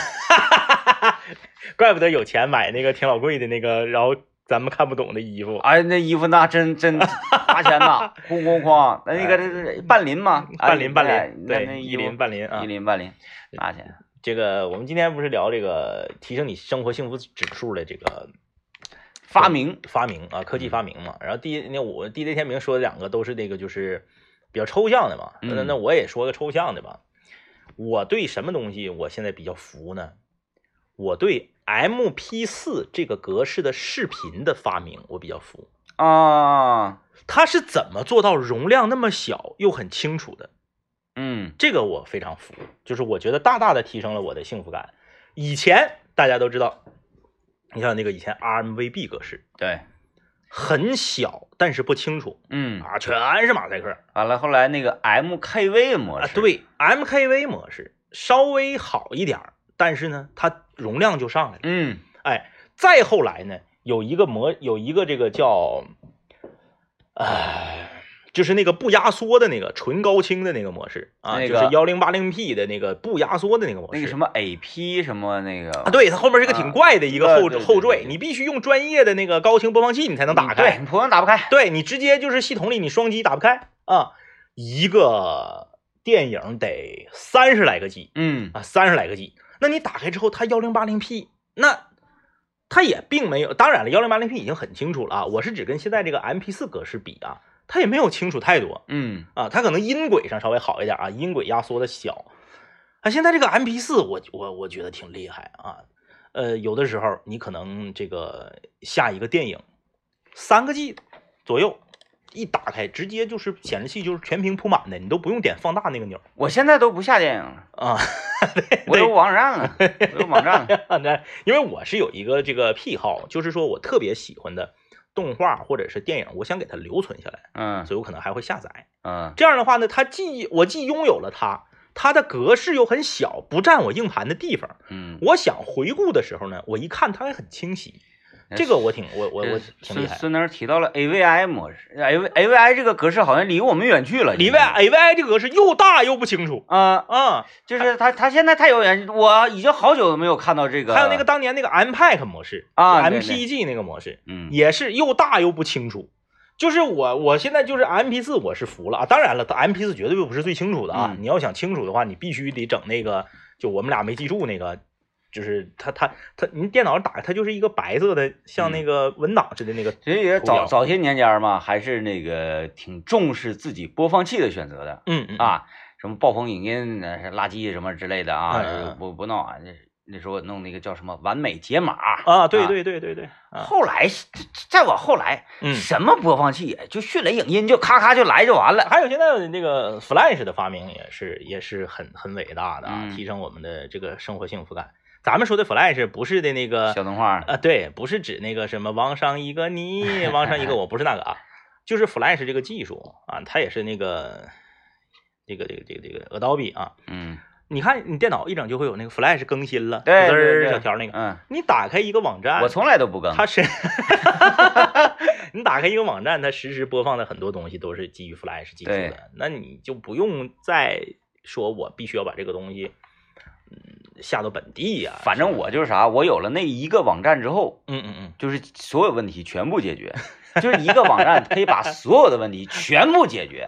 Speaker 2: 怪不得有钱买那个挺老贵的那个，然后咱们看不懂的衣服。
Speaker 1: 哎，那衣服那真真花钱呐，哐哐哐，那那个半林嘛，哎
Speaker 2: 半林半
Speaker 1: 哎
Speaker 2: 林，对，一林半林啊
Speaker 1: 一。林半林，拿钱。
Speaker 2: 这个我们今天不是聊这个提升你生活幸福指数的这个
Speaker 1: 发明，
Speaker 2: 发明啊，科技发明嘛。然后第一那我第雷天明说的两个都是那个就是比较抽象的嘛。那
Speaker 1: 嗯
Speaker 2: 那我也说个抽象的吧。我对什么东西我现在比较服呢？我对 M P 四这个格式的视频的发明我比较服。
Speaker 1: 啊，
Speaker 2: 它是怎么做到容量那么小又很清楚的？
Speaker 1: 嗯
Speaker 2: 这个我非常服，就是我觉得大大的提升了我的幸福感。以前大家都知道，你像那个以前 RMVB 格式
Speaker 1: 对，
Speaker 2: 很小，但是不清楚
Speaker 1: 嗯，
Speaker 2: 啊，全是马赛克
Speaker 1: 完了后来那个 MKV 模
Speaker 2: 啊。
Speaker 1: 式，，
Speaker 2: 对，MKV 模式稍微好一点，但是呢，它容量就上来了。
Speaker 1: 嗯
Speaker 2: 哎，再后来呢，有一个模，有一个这个叫，呃，就是那个不压缩的那个纯高清的那个模式啊，
Speaker 1: 那个
Speaker 2: 就是幺零八零 P 的那个不压缩的那个模式。
Speaker 1: 那个什么 AP 什么那个
Speaker 2: 啊，对，它后面是个挺怪的一个后后缀，你必须用专业的那个高清播放器你才能打开。
Speaker 1: 对，你普通打不开。
Speaker 2: 对你直接就是系统里你双击打不开啊，一个电影得三十来个 G
Speaker 1: 嗯
Speaker 2: 啊，三十来个 G，那你打开之后它幺零八零 P，那它也并没有，当然了，幺零八零 P 已经很清楚了啊，我是指跟现在这个 MP 四格式比啊，它也没有清楚太多
Speaker 1: 嗯
Speaker 2: 啊，他可能音轨上稍微好一点啊，音轨压缩的小。啊，现在这个 MP 四，我我我觉得挺厉害啊。呃，有的时候你可能这个下一个电影，三个 G 左右，一打开直接就是显示器就是全屏铺满的，你都不用点放大那个钮
Speaker 1: 我现在都不下电影了，
Speaker 2: 啊。
Speaker 1: 我有网站了，我有网站了。
Speaker 2: 因为我是有一个这个癖好，就是说我特别喜欢的动画或者是电影，我想给它留存下来，
Speaker 1: 嗯
Speaker 2: 所以我可能还会下载。
Speaker 1: 嗯
Speaker 2: 这样的话呢，它既我既拥有了它，它的格式又很小，不占我硬盘的地方。
Speaker 1: 嗯，
Speaker 2: 我想回顾的时候呢，我一看它还很清晰，这个我挺我我我挺厉害。
Speaker 1: 孙孙能提到了 AVI 模式，A V AVI 这个格式好像离我们远去了。
Speaker 2: 里外 AVI 这个格式又大又不清楚
Speaker 1: 啊，
Speaker 2: 啊，
Speaker 1: 就是它它现在太遥远，我已经好久都没有看到这个。
Speaker 2: 还有那个当年那个 MPEG 模式
Speaker 1: 啊
Speaker 2: ，MPG 那个模式，
Speaker 1: 嗯
Speaker 2: 也是又大又不清楚。就是我，我现在就是 MP 四，我是服了啊。当然了，MP 四绝对不是最清楚的啊。
Speaker 1: 嗯
Speaker 2: 你要想清楚的话，你必须得整那个，就我们俩没记住那个，就是它它它，你电脑上打开它就是一个白色的，像那个文档似的那个。
Speaker 1: 其
Speaker 2: 实也
Speaker 1: 早早些年间嘛，还是那个挺重视自己播放器的选择的
Speaker 2: 嗯嗯，
Speaker 1: 啊，什么暴风影音、呃垃圾什么之类的啊，不不闹啊。那那时候弄那个叫什么完美解码
Speaker 2: 啊，对对对对对啊，
Speaker 1: 后来再往后来，
Speaker 2: 嗯。
Speaker 1: 什么播放器就迅雷影音就咔咔就来就完了。
Speaker 2: 还有现在的那个 Flash 的发明也是也是很很伟大的啊，
Speaker 1: 嗯
Speaker 2: 提升我们的这个生活幸福感。咱们说的 Flash 不是的那个
Speaker 1: 小动画，
Speaker 2: 啊，对，不是指那个什么往上一个你，往上一个我，不是那个啊，就是 Flash 这个技术啊，它也是那个这个这个这个这个 Adobe 啊，
Speaker 1: 嗯。
Speaker 2: 你看你电脑一整就会有那个 Flash 更新了，
Speaker 1: 对
Speaker 2: 小条那个，
Speaker 1: 嗯，
Speaker 2: 你打开一个网站，
Speaker 1: 我从来都不更。
Speaker 2: 它是，你打开一个网站，它实时播放的很多东西都是基于 Flash 技术的，那你就不用再说我必须要把这个东西，嗯，下到本地呀、
Speaker 1: 反正我就是啥，我有了那一个网站之后，
Speaker 2: 嗯嗯嗯，
Speaker 1: 就是所有问题全部解决，就是一个网站可以把所有的问题全部解决，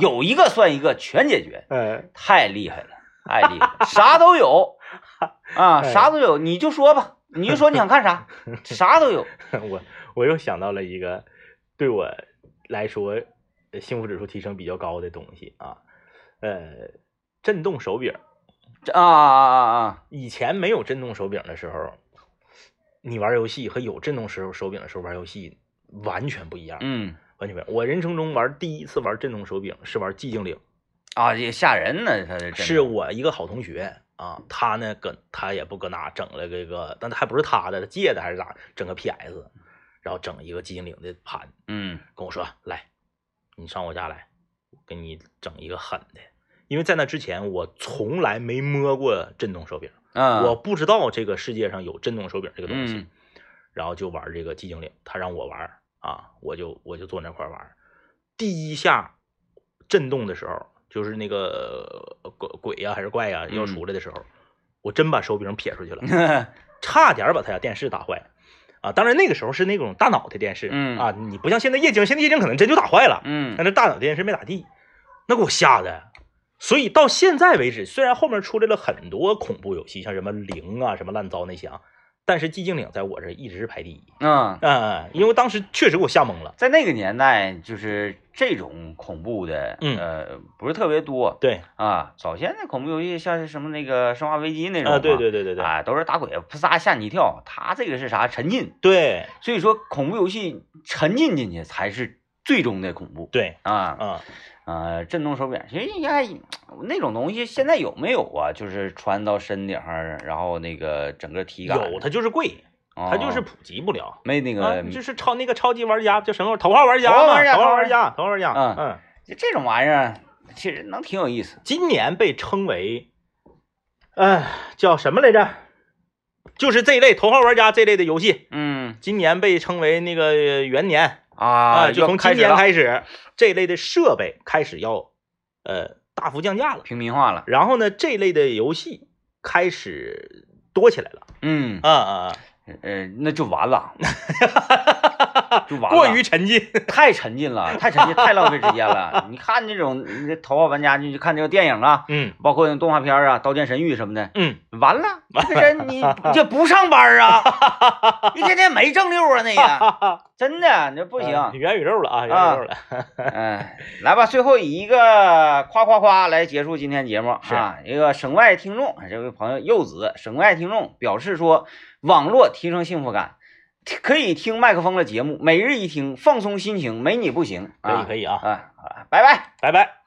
Speaker 1: 有一个算一个，全解决，
Speaker 2: 嗯，
Speaker 1: 太厉害了，太厉害了，啥都有 啊，
Speaker 2: 哎
Speaker 1: 啥都有，你就说吧，你就说你想看啥，啥都有。
Speaker 2: 我我又想到了一个对我来说呃幸福指数提升比较高的东西啊，呃，震动手柄。
Speaker 1: 这啊啊啊啊！
Speaker 2: 以前没有震动手柄的时候，你玩游戏和有震动手手柄的时候玩游戏完全不一样，
Speaker 1: 嗯
Speaker 2: 完全不一样。我人生中玩第一次玩震动手柄是玩寂静岭，
Speaker 1: 啊，也吓人呢，他这
Speaker 2: 是我一个好同学啊，他呢搁他也不搁那整了这个，但他还不是他的，他借的还是咋，整个 PS，然后整一个寂静岭的盘，
Speaker 1: 嗯
Speaker 2: 跟我说来，你上我家来，我给你整一个狠的。因为在那之前，我从来没摸过震动手柄，
Speaker 1: 嗯，
Speaker 2: 我不知道这个世界上有震动手柄这个东西，
Speaker 1: 嗯
Speaker 2: 然后就玩这个寂静岭，他让我玩啊，我就我就坐那块玩。第一下震动的时候，就是那个呃鬼鬼呀、还是怪呀、要
Speaker 1: 嗯
Speaker 2: 出来的时候，我真把手柄撇出去了，差点把他家电视打坏。啊，当然那个时候是那种大脑袋电视，
Speaker 1: 嗯
Speaker 2: 啊，你不像现在液晶，现在液晶可能真就打坏了，
Speaker 1: 嗯
Speaker 2: 但是大脑电视没咋地，那给我吓的。所以到现在为止，虽然后面出来了很多恐怖游戏，像什么零啊、什么烂糟那些啊，但是寂静岭在我这一直是排第一。
Speaker 1: 嗯，
Speaker 2: 嗯、因为当时确实给我吓懵了。
Speaker 1: 在那个年代，就是这种恐怖的，
Speaker 2: 嗯
Speaker 1: 呃，不是特别多
Speaker 2: 对，
Speaker 1: 啊。早先的恐怖游戏，像是什么那个《生化危机》那种
Speaker 2: 啊，对对对对对，
Speaker 1: 啊，都是打鬼，扑撒吓你一跳。他这个是啥？沉浸。
Speaker 2: 对
Speaker 1: 所以说，恐怖游戏沉浸进去才是最终的恐怖
Speaker 2: 对
Speaker 1: 啊。
Speaker 2: 啊，
Speaker 1: 呃，震动手柄，其实应该那种东西现在有没有啊？就是穿到身顶上，然后那个整个体感，
Speaker 2: 有它就是贵，它
Speaker 1: 它
Speaker 2: 就是普及不了。
Speaker 1: 没那
Speaker 2: 啊
Speaker 1: 个，
Speaker 2: 就是超那个超级玩家叫什么头号玩家嘛，
Speaker 1: 头号玩家
Speaker 2: 头号
Speaker 1: 头号
Speaker 2: 玩家，头号玩家。
Speaker 1: 嗯
Speaker 2: 嗯，
Speaker 1: 就这种玩意儿，其实能挺有意思。
Speaker 2: 今年被称为，哎，叫什么来着？就是这一类头号玩家这类的游戏，
Speaker 1: 嗯
Speaker 2: 今年被称为那个元年
Speaker 1: 啊，
Speaker 2: 就从今年开始，这类的设备开始要呃大幅降价了。
Speaker 1: 平民化了。
Speaker 2: 然后呢，这类的游戏开始多起来了。
Speaker 1: 嗯
Speaker 2: 啊啊
Speaker 1: 呃，那就完了，就完了。
Speaker 2: 过于沉浸。
Speaker 1: 太沉浸了，太沉浸，太浪费时间了。你看这种你这头号玩家，你就看这个电影啊，
Speaker 2: 嗯
Speaker 1: 包括那动画片啊，《刀剑神域》什么的，
Speaker 2: 嗯，
Speaker 1: 完了，这人你这不上班啊，一天天没正六啊，那个真的那不行。
Speaker 2: 呃元宇宙了啊，元宇宙了。
Speaker 1: 嗯，来吧，最后以一个夸夸夸来结束今天节目
Speaker 2: 是
Speaker 1: 啊。一个省外听众，这位朋友柚子，省外听众表示说，网络提升幸福感，可以听麦克风的节目，每日一听，放松心情，没你不行。
Speaker 2: 可以可以啊，
Speaker 1: 啊啊，拜拜。
Speaker 2: 拜拜。